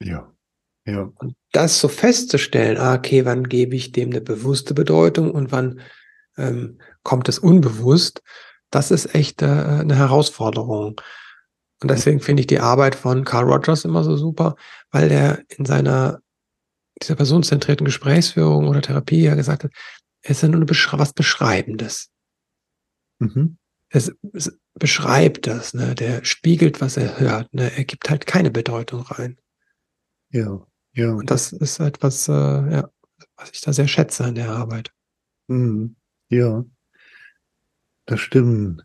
Speaker 1: Ja. Ja.
Speaker 2: Und das so festzustellen, ah, okay, wann gebe ich dem eine bewusste Bedeutung und wann ähm, kommt es unbewusst, das ist echt äh, eine Herausforderung. Und deswegen finde ich die Arbeit von Carl Rogers immer so super, weil der in seiner dieser personenzentrierten Gesprächsführung oder Therapie ja gesagt hat, es ist ja nur Beschre was Beschreibendes.
Speaker 1: Mhm.
Speaker 2: Es, es beschreibt das, ne? der spiegelt, was er hört. Ne? Er gibt halt keine Bedeutung rein.
Speaker 1: Ja. Ja.
Speaker 2: Und das ist etwas, äh, ja, was ich da sehr schätze an der Arbeit.
Speaker 1: Mhm. Ja. Das stimmt.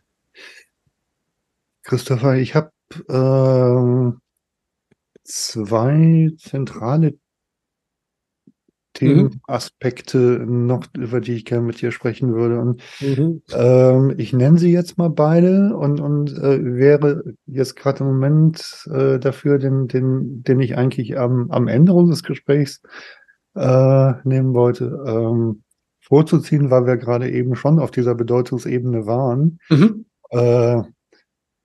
Speaker 1: Christopher, ich habe ähm, zwei zentrale Themenaspekte noch, über die ich gerne mit dir sprechen würde. Und ähm, ich nenne sie jetzt mal beide und, und äh, wäre jetzt gerade im Moment äh, dafür, den, den, den ich eigentlich am, am Ende unseres Gesprächs äh, nehmen wollte, ähm, vorzuziehen, weil wir gerade eben schon auf dieser Bedeutungsebene waren.
Speaker 2: Mhm.
Speaker 1: Äh,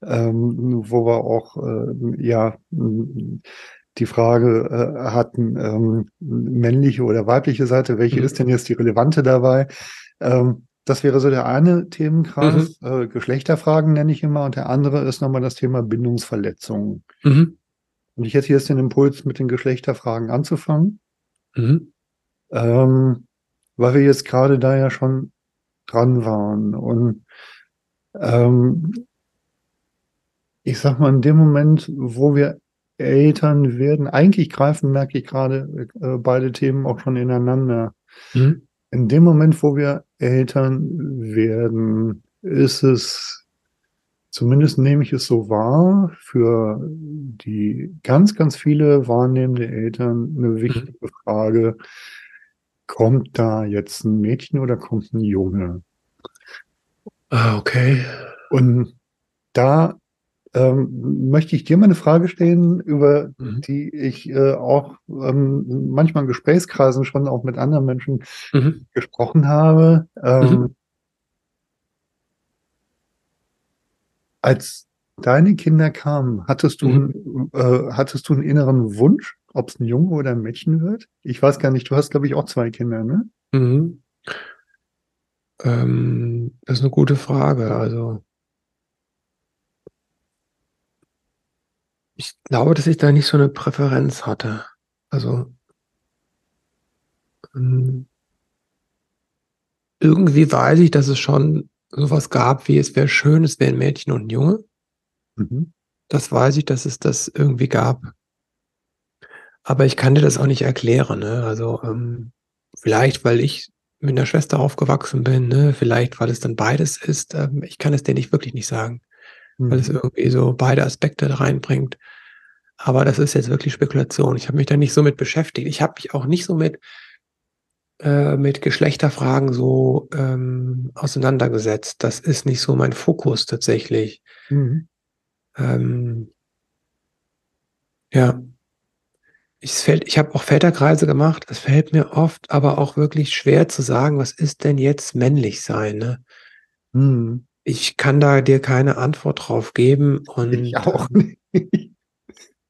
Speaker 1: ähm, wo wir auch äh, ja die Frage äh, hatten, ähm, männliche oder weibliche Seite, welche
Speaker 2: Mhm.
Speaker 1: ist denn jetzt die relevante dabei? Ähm, das wäre so der eine Themenkreis, äh, Geschlechterfragen nenne ich immer, und der andere ist nochmal das Thema Bindungsverletzungen.
Speaker 2: Mhm.
Speaker 1: Und ich hätte jetzt den Impuls, mit den Geschlechterfragen anzufangen,
Speaker 2: Mhm.
Speaker 1: ähm, weil wir jetzt gerade da ja schon dran waren. Und ähm, ich sag mal, in dem Moment, wo wir Eltern werden, eigentlich greifen, merke ich gerade, äh, beide Themen auch schon ineinander.
Speaker 2: Mhm.
Speaker 1: In dem Moment, wo wir Eltern werden, ist es, zumindest nehme ich es so wahr, für die ganz, ganz viele wahrnehmende Eltern eine wichtige Frage, kommt da jetzt ein Mädchen oder kommt ein Junge?
Speaker 2: Ah, okay.
Speaker 1: Und da ähm, möchte ich dir mal eine Frage stellen, über
Speaker 2: Mhm.
Speaker 1: die ich äh, auch ähm, manchmal in Gesprächskreisen schon auch mit anderen Menschen
Speaker 2: Mhm.
Speaker 1: gesprochen habe. Ähm,
Speaker 2: Mhm.
Speaker 1: Als deine Kinder kamen, hattest du,
Speaker 2: Mhm.
Speaker 1: äh, hattest du einen inneren Wunsch, ob es ein Junge oder ein Mädchen wird? Ich weiß gar nicht, du hast, glaube ich, auch zwei Kinder, ne?
Speaker 2: Mhm. Ähm, das ist eine gute Frage. Also, ich glaube, dass ich da nicht so eine Präferenz hatte. Also, ähm, irgendwie weiß ich, dass es schon sowas gab, wie es wäre schön, es wäre ein Mädchen und ein Junge.
Speaker 1: Mhm.
Speaker 2: Das weiß ich, dass es das irgendwie gab. Aber ich kann dir das auch nicht erklären. Ne? Also ähm, vielleicht, weil ich mit einer Schwester aufgewachsen bin, ne? vielleicht, weil es dann beides ist. Ähm, ich kann es dir nicht wirklich nicht sagen, weil es
Speaker 1: Mhm.
Speaker 2: irgendwie so beide Aspekte reinbringt. Aber das ist jetzt wirklich Spekulation. Ich habe mich da nicht so mit beschäftigt. Ich habe mich auch nicht so mit äh, mit Geschlechterfragen so ähm, auseinandergesetzt. Das ist nicht so mein Fokus tatsächlich.
Speaker 1: Mhm.
Speaker 2: Ähm, ja, ich, ich habe auch Väterkreise gemacht. Es fällt mir oft aber auch wirklich schwer zu sagen, was ist denn jetzt männlich sein? Ne?
Speaker 1: Mhm.
Speaker 2: Ich kann da dir keine Antwort drauf geben und
Speaker 1: Ich auch
Speaker 2: ähm,
Speaker 1: nicht.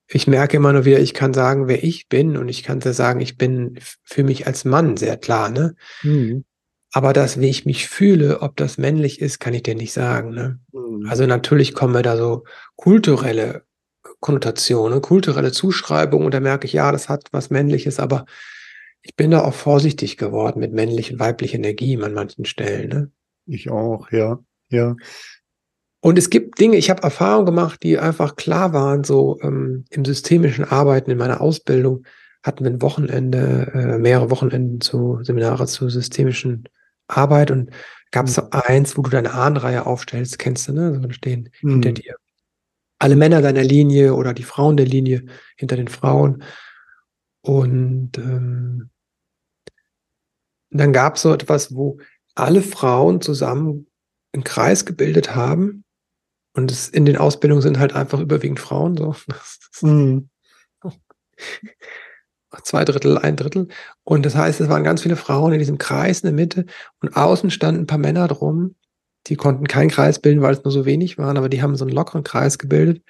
Speaker 2: ich merke immer nur wieder, ich kann sagen, wer ich bin und ich kann dir sagen, ich bin für mich als Mann sehr klar, ne?
Speaker 1: Mhm.
Speaker 2: Aber das, wie ich mich fühle, ob das männlich ist, kann ich dir nicht sagen, ne?
Speaker 1: Mhm.
Speaker 2: Also natürlich kommen mir da so kulturelle Konnotation, ne? kulturelle Zuschreibung und da merke ich, ja, das hat was Männliches, aber ich bin da auch vorsichtig geworden mit männlich und weiblich Energie an manchen Stellen. Ne?
Speaker 1: Ich auch, ja, ja.
Speaker 2: Und es gibt Dinge, ich habe Erfahrungen gemacht, die einfach klar waren, so ähm, im systemischen Arbeiten, in meiner Ausbildung hatten wir ein Wochenende, äh, mehrere Wochenenden zu Seminare zur systemischen Arbeit und gab es
Speaker 1: Mhm.
Speaker 2: so eins, wo du deine Ahnenreihe aufstellst, kennst du, ne? So da stehen
Speaker 1: Mhm.
Speaker 2: hinter dir alle Männer deiner Linie oder die Frauen der Linie hinter den Frauen. Und ähm, dann gab es so etwas, wo alle Frauen zusammen einen Kreis gebildet haben. Und es in den Ausbildungen sind halt einfach überwiegend Frauen, so
Speaker 1: Mhm. [laughs]
Speaker 2: zwei Drittel, ein Drittel. Und das heißt, es waren ganz viele Frauen in diesem Kreis in der Mitte und außen standen ein paar Männer drum. Die konnten keinen Kreis bilden, weil es nur so wenig waren, aber die haben so einen lockeren Kreis gebildet.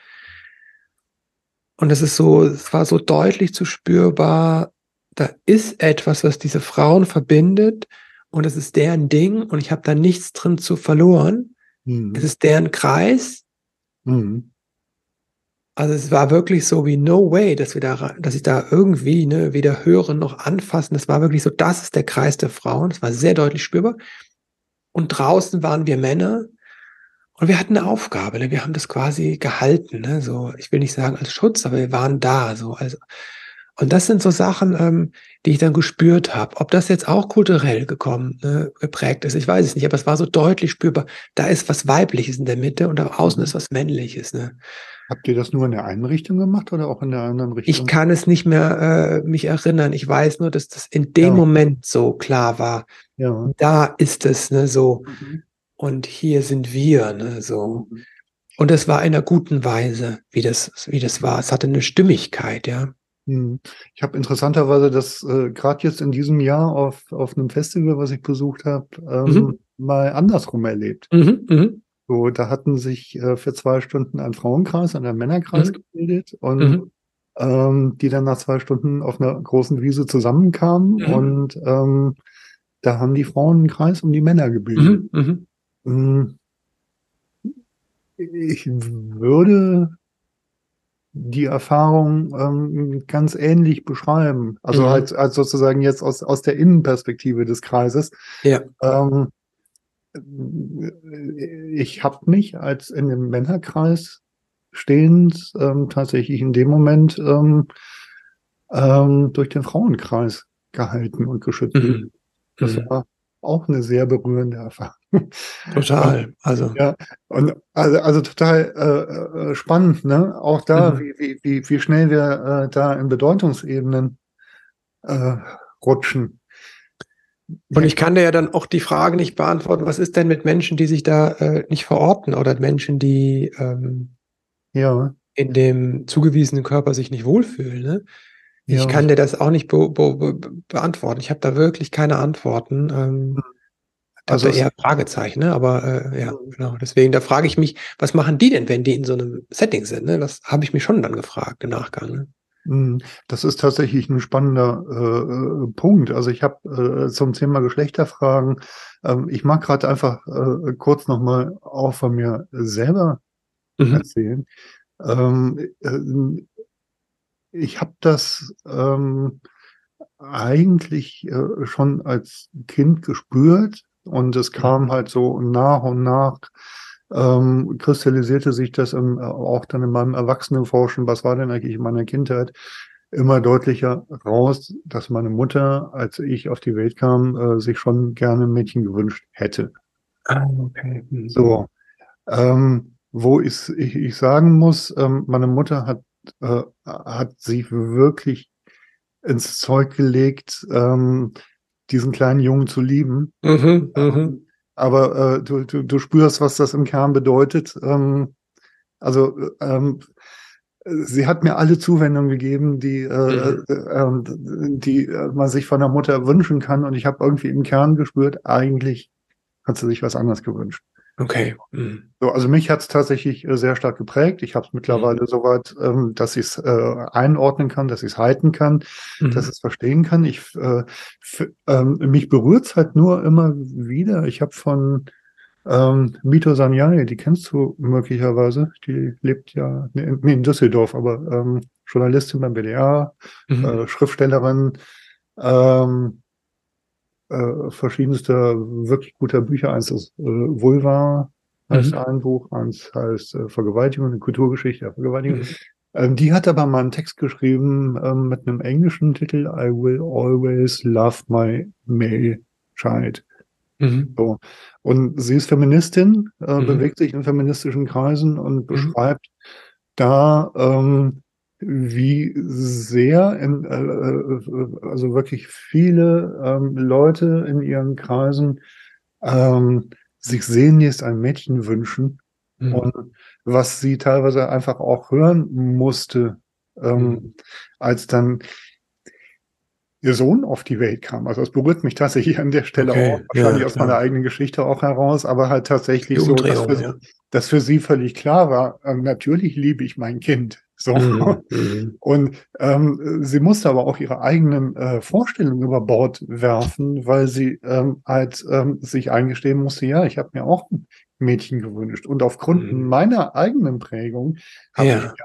Speaker 2: Und es ist so, es war so deutlich zu spürbar, da ist etwas, was diese Frauen verbindet und es ist deren Ding und ich habe da nichts drin zu verloren.
Speaker 1: Mhm.
Speaker 2: Es ist deren Kreis.
Speaker 1: Mhm.
Speaker 2: Also es war wirklich so wie no way, dass wir da, dass ich da irgendwie ne, weder hören noch anfassen. Das war wirklich so, das ist der Kreis der Frauen. Das war sehr deutlich spürbar. Und draußen waren wir Männer und wir hatten eine Aufgabe. Ne? Wir haben das quasi gehalten. Ne? So, ich will nicht sagen als Schutz, aber wir waren da. So, also, und das sind so Sachen, ähm, die ich dann gespürt habe. Ob das jetzt auch kulturell gekommen, ne, geprägt ist, ich weiß es nicht, aber es war so deutlich spürbar. Da ist was Weibliches in der Mitte und da außen ist was Männliches. Ne?
Speaker 1: Habt ihr das nur in der einen Richtung gemacht oder auch in der anderen Richtung?
Speaker 2: Ich kann es nicht mehr äh, mich erinnern. Ich weiß nur, dass das in dem
Speaker 1: Ja.
Speaker 2: Moment so klar war.
Speaker 1: Ja.
Speaker 2: Da ist es ne, so
Speaker 1: Mhm.
Speaker 2: und hier sind wir ne, so. Und es war in einer guten Weise, wie das, wie das war. Es hatte eine Stimmigkeit, ja.
Speaker 1: Mhm. Ich habe interessanterweise das äh, gerade jetzt in diesem Jahr auf, auf einem Festival, was ich besucht habe, ähm,
Speaker 2: Mhm.
Speaker 1: mal andersrum erlebt.
Speaker 2: Mhm, mhm,
Speaker 1: So, da hatten sich äh, für zwei Stunden ein Frauenkreis und ein Männerkreis
Speaker 2: Mhm.
Speaker 1: gebildet und
Speaker 2: Mhm.
Speaker 1: ähm, die dann nach zwei Stunden auf einer großen Wiese zusammenkamen
Speaker 2: Mhm.
Speaker 1: und ähm, da haben die Frauen einen Kreis um die Männer gebildet.
Speaker 2: mhm, mhm.
Speaker 1: Mm, Ich würde die Erfahrung ähm, ganz ähnlich beschreiben. Also als, als sozusagen jetzt aus, aus der Innenperspektive des Kreises.
Speaker 2: Ja.
Speaker 1: Ähm, ich habe mich als in dem Männerkreis stehend ähm, tatsächlich in dem Moment ähm, ähm, durch den Frauenkreis gehalten und geschützt.
Speaker 2: Mhm.
Speaker 1: Das
Speaker 2: Mhm.
Speaker 1: war auch eine sehr berührende Erfahrung.
Speaker 2: Total. Also.
Speaker 1: Ja, und also, also total äh, äh, spannend, ne? Auch da,
Speaker 2: Mhm.
Speaker 1: wie, wie, wie, wie schnell wir äh, da in Bedeutungsebenen äh, rutschen.
Speaker 2: Und ich kann dir ja dann auch die Frage nicht beantworten, was ist denn mit Menschen, die sich da äh, nicht verorten oder Menschen, die ähm,
Speaker 1: Ja,
Speaker 2: in dem zugewiesenen Körper sich nicht wohlfühlen. Ne? Ich
Speaker 1: Ja.
Speaker 2: kann dir das auch nicht be be be beantworten. Ich habe da wirklich keine Antworten. Ähm, ich
Speaker 1: Also
Speaker 2: eher Fragezeichen, ne? aber äh, ja, genau. Deswegen, da frage ich mich, was machen die denn, wenn die in so einem Setting sind? Ne? Das habe ich mich schon dann gefragt im Nachgang. Ne?
Speaker 1: Mm, Das ist tatsächlich ein spannender äh, äh, Punkt. Also ich habe äh, zum Thema Geschlechterfragen, ähm, ich mag gerade einfach äh, kurz nochmal auch von mir selber
Speaker 2: Mhm.
Speaker 1: erzählen. Ähm, äh, ich habe das ähm, eigentlich äh, schon als Kind gespürt und es kam halt so nach und nach ähm, kristallisierte sich das im, äh, auch dann in meinem Erwachsenenforschen, was war denn eigentlich in meiner Kindheit, immer deutlicher raus, dass meine Mutter, als ich auf die Welt kam, äh, sich schon gerne ein Mädchen gewünscht hätte.
Speaker 2: Ah, okay. Mhm.
Speaker 1: So, ähm, wo ich, ich, ich sagen muss, ähm, meine Mutter hat, äh, hat sich wirklich ins Zeug gelegt, ähm, diesen kleinen Jungen zu lieben.
Speaker 2: Mhm, mhm.
Speaker 1: Ähm, aber äh, du, du, du spürst, was das im Kern bedeutet. Ähm, also ähm, sie hat mir alle Zuwendungen gegeben, die, äh,
Speaker 2: Mhm.
Speaker 1: äh, ähm, die äh, man sich von der Mutter wünschen kann. Und ich habe irgendwie im Kern gespürt, eigentlich hat sie sich was anderes gewünscht.
Speaker 2: Okay. Mhm.
Speaker 1: So, also mich hat es tatsächlich äh, sehr stark geprägt. Ich habe es mittlerweile soweit, ähm, dass ich es äh, einordnen kann, dass ich es halten kann,
Speaker 2: Mhm.
Speaker 1: dass ich es verstehen kann. Ich, äh, ähm, mich berührt es halt nur immer wieder. Ich habe von Ähm, Mito Sanyai, die kennst du möglicherweise. Die lebt ja nee, nee, in Düsseldorf, aber ähm, Journalistin beim BDA,
Speaker 2: Mhm.
Speaker 1: äh, Schriftstellerin, ähm, äh, verschiedenste wirklich guter Bücher. Eins ist äh, Vulva, heißt
Speaker 2: Mhm.
Speaker 1: ein Buch, eins heißt äh, Vergewaltigung, eine Kulturgeschichte der Vergewaltigung.
Speaker 2: Mhm.
Speaker 1: Ähm, die hat aber mal einen Text geschrieben ähm, mit einem englischen Titel, I will always love my male child.
Speaker 2: Mhm.
Speaker 1: So. Und sie ist Feministin, äh,
Speaker 2: Mhm.
Speaker 1: bewegt sich in feministischen Kreisen und beschreibt da, ähm, wie sehr, in, äh, äh, also wirklich viele ähm, Leute in ihren Kreisen ähm, sich sehnlichst ein Mädchen wünschen
Speaker 2: Mhm.
Speaker 1: und was sie teilweise einfach auch hören musste, ähm,
Speaker 2: Mhm.
Speaker 1: als dann ihr Sohn auf die Welt kam. Also das berührt mich tatsächlich an der Stelle
Speaker 2: Okay,
Speaker 1: auch, wahrscheinlich
Speaker 2: ja,
Speaker 1: aus meiner eigenen Geschichte auch heraus, aber halt tatsächlich so, dass für,
Speaker 2: ja.
Speaker 1: dass für sie völlig klar war, äh, natürlich liebe ich mein Kind. So.
Speaker 2: Mhm. Mhm.
Speaker 1: Und ähm, sie musste aber auch ihre eigenen äh, Vorstellungen über Bord werfen, weil sie ähm, halt ähm, sich eingestehen musste, ja, ich habe mir auch ein Mädchen gewünscht. Und aufgrund
Speaker 2: Mhm.
Speaker 1: meiner eigenen Prägung habe
Speaker 2: Ja.
Speaker 1: ich,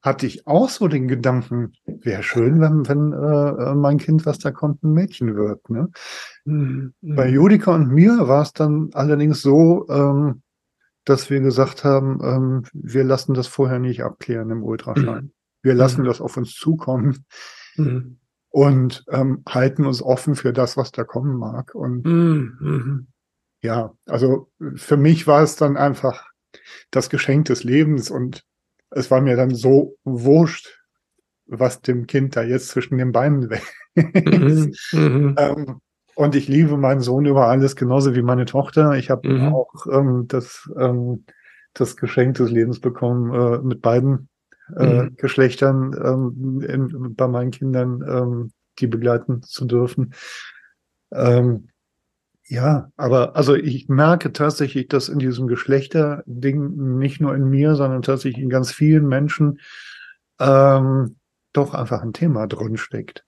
Speaker 1: hatte ich auch so den Gedanken, wäre schön, wenn, wenn äh, äh, mein Kind, was da kommt, ein Mädchen wird. Ne?
Speaker 2: Mhm.
Speaker 1: Bei Judika und mir war es dann allerdings so, ähm, dass wir gesagt haben, ähm, wir lassen das vorher nicht abklären im Ultraschall.
Speaker 2: Mhm.
Speaker 1: Wir lassen
Speaker 2: Mhm.
Speaker 1: das auf uns zukommen
Speaker 2: Mhm.
Speaker 1: und ähm, halten uns offen für das, was da kommen mag. Und
Speaker 2: Mhm. Mhm.
Speaker 1: ja, also für mich war es dann einfach das Geschenk des Lebens und es war mir dann so wurscht, was dem Kind da jetzt zwischen den Beinen [laughs] wächst.
Speaker 2: Mhm.
Speaker 1: Ähm, und ich liebe meinen Sohn über alles, genauso wie meine Tochter. Ich habe
Speaker 2: Mhm.
Speaker 1: auch ähm, das, ähm, das Geschenk des Lebens bekommen, äh, mit beiden äh,
Speaker 2: Mhm.
Speaker 1: Geschlechtern ähm, in, bei meinen Kindern ähm, die begleiten zu dürfen. Ähm, ja, aber also ich merke tatsächlich, dass in diesem Geschlechterding nicht nur in mir, sondern tatsächlich in ganz vielen Menschen ähm, doch einfach ein Thema drin steckt.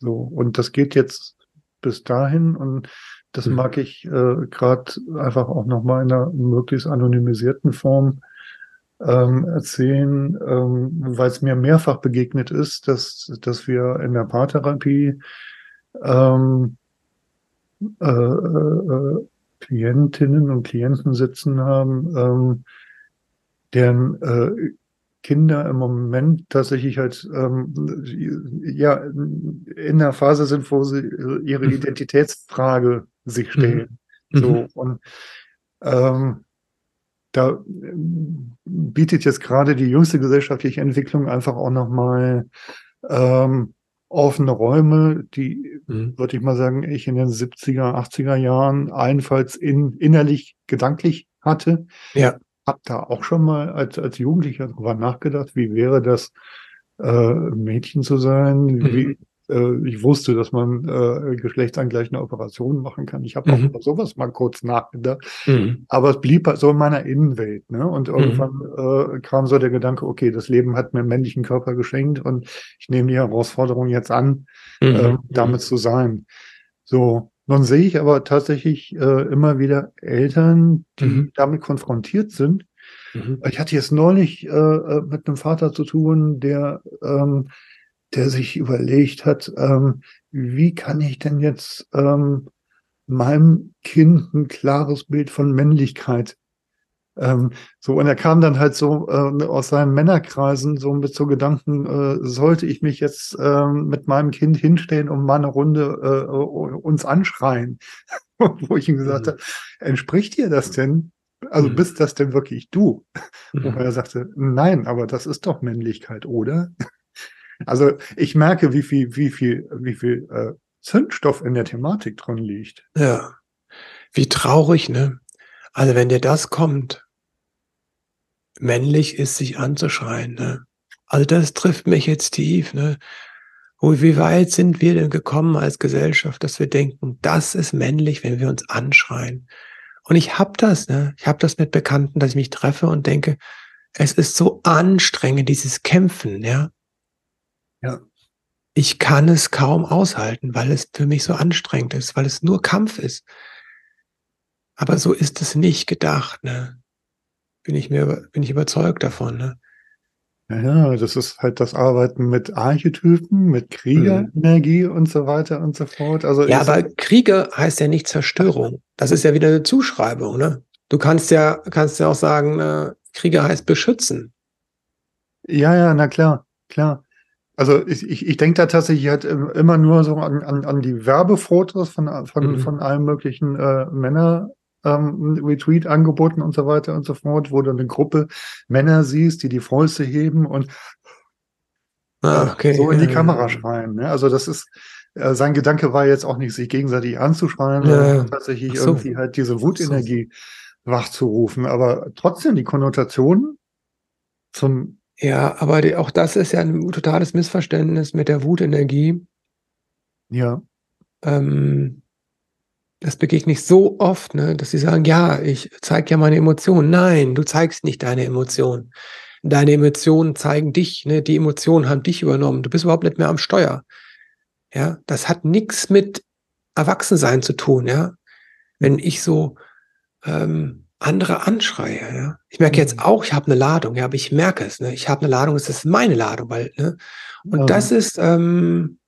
Speaker 1: So, und das geht jetzt bis dahin und das
Speaker 2: Mhm.
Speaker 1: mag ich äh, gerade einfach auch nochmal in einer möglichst anonymisierten Form ähm, erzählen, ähm, weil es mir mehrfach begegnet ist, dass, dass wir in der Paartherapie ähm, äh, äh, Klientinnen und Klienten sitzen haben, ähm, deren äh, Kinder im Moment tatsächlich halt ähm, ja in der Phase sind, wo sie ihre
Speaker 2: Mhm.
Speaker 1: Identitätsfrage sich stellen.
Speaker 2: Mhm.
Speaker 1: So und ähm, da ähm, bietet jetzt gerade die jüngste gesellschaftliche Entwicklung einfach auch nochmal ähm, offene Räume, die,
Speaker 2: Mhm.
Speaker 1: würde ich mal sagen, ich in den 70er, 80er Jahren allenfalls in, innerlich gedanklich hatte.
Speaker 2: Ja.
Speaker 1: Hab da auch schon mal als, als Jugendlicher drüber nachgedacht, wie wäre das, äh, Mädchen zu sein? Wie, äh, ich wusste, dass man äh, geschlechtsangleichende Operationen machen kann. Ich habe auch
Speaker 2: Mhm.
Speaker 1: über sowas mal kurz nachgedacht.
Speaker 2: Mhm.
Speaker 1: Aber es blieb halt so in meiner Innenwelt. Ne? Und irgendwann äh, kam so der Gedanke, okay, das Leben hat mir einen männlichen Körper geschenkt und ich nehme die Herausforderung jetzt an, äh,
Speaker 2: Mhm.
Speaker 1: damit zu sein. So, nun sehe ich aber tatsächlich äh, immer wieder Eltern, die
Speaker 2: Mhm.
Speaker 1: damit konfrontiert sind.
Speaker 2: Mhm.
Speaker 1: Ich hatte jetzt neulich äh, äh, mit einem Vater zu tun, der, ähm, der sich überlegt hat, ähm, wie kann ich denn jetzt ähm, meinem Kind ein klares Bild von Männlichkeit ähm, so, und er kam dann halt so äh, aus seinen Männerkreisen so mit so Gedanken, äh, sollte ich mich jetzt ähm, mit meinem Kind hinstellen und mal eine Runde äh, uns anschreien? [laughs] Wo ich ihm gesagt
Speaker 2: Mhm.
Speaker 1: habe, entspricht dir das denn? Also
Speaker 2: Mhm.
Speaker 1: bist das denn wirklich du? Wo
Speaker 2: Mhm.
Speaker 1: er sagte, nein, aber das ist doch Männlichkeit, oder? Also ich merke, wie viel, wie viel, wie viel äh, Zündstoff in der Thematik drin liegt.
Speaker 2: Ja. Wie traurig, ne? Also wenn dir das kommt, männlich ist, sich anzuschreien, ne? Also das trifft mich jetzt tief, ne? Wie weit sind wir denn gekommen als Gesellschaft, dass wir denken, das ist männlich, wenn wir uns anschreien? Und ich hab das, ne? Ich hab das mit Bekannten, dass ich mich treffe und denke, es ist so anstrengend, dieses Kämpfen, ja?
Speaker 1: Ja.
Speaker 2: Ich kann es kaum aushalten, weil es für mich so anstrengend ist, weil es nur Kampf ist. Aber so ist es nicht gedacht, ne? Bin ich mir, bin ich überzeugt davon, ne?
Speaker 1: Ja, das ist halt das Arbeiten mit Archetypen, mit Kriegerenergie und so weiter und so fort. Also
Speaker 2: Ja, aber Kriege heißt ja nicht Zerstörung. Das ist ja wieder eine Zuschreibung, ne? Du kannst ja, kannst ja auch sagen, äh, Kriege heißt beschützen.
Speaker 1: Ja, ja, na klar, klar. Also ich, ich, ich denke da tatsächlich halt im- immer nur so an, an, an die Werbefotos von, von,
Speaker 2: Mhm.
Speaker 1: von allen möglichen äh, Männer. Ähm, Retweet-Angeboten und so weiter und so fort, wo du eine Gruppe Männer siehst, die die Fäuste heben und
Speaker 2: Ah, okay.
Speaker 1: so in die Kamera schreien. Ne? Also das ist, äh, sein Gedanke war jetzt auch nicht, sich gegenseitig anzuschreien,
Speaker 2: Ja,
Speaker 1: sondern tatsächlich
Speaker 2: so.
Speaker 1: irgendwie halt diese Wutenergie wachzurufen. Aber trotzdem die Konnotation zum,
Speaker 2: Ja, aber die, auch das ist ja ein totales Missverständnis mit der Wutenergie.
Speaker 1: ja,
Speaker 2: Ähm, das begegne ich so oft, ne, dass sie sagen, ja, ich zeige ja meine Emotionen. Nein, du zeigst nicht deine Emotionen. Deine Emotionen zeigen dich, ne? Die Emotionen haben dich übernommen. Du bist überhaupt nicht mehr am Steuer. Ja, das hat nichts mit Erwachsensein zu tun, ja. Wenn ich so ähm, andere anschreie, ja. Ich merke jetzt
Speaker 1: Mhm.
Speaker 2: auch, ich habe eine Ladung, ja, aber ich merke es, ne? Ich habe eine Ladung, es ist meine Ladung, weil, ne? Und
Speaker 1: Ja.
Speaker 2: das ist, ähm,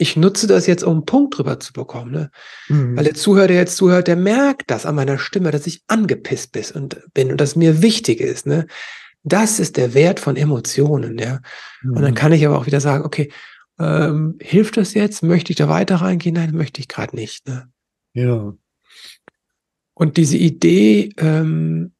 Speaker 2: ich nutze das jetzt, um einen Punkt drüber zu bekommen, ne?
Speaker 1: Mhm.
Speaker 2: Weil der Zuhörer, der jetzt zuhört, der merkt das an meiner Stimme, dass ich angepisst bis und bin und dass mir wichtig ist, ne? Das ist der Wert von Emotionen, ja. Und dann
Speaker 1: Mhm.
Speaker 2: kann ich aber auch wieder sagen, okay, ähm, hilft das jetzt? Möchte ich da weiter reingehen? Nein, möchte ich gerade nicht. Ne?
Speaker 1: ja,
Speaker 2: Und diese Idee, ähm,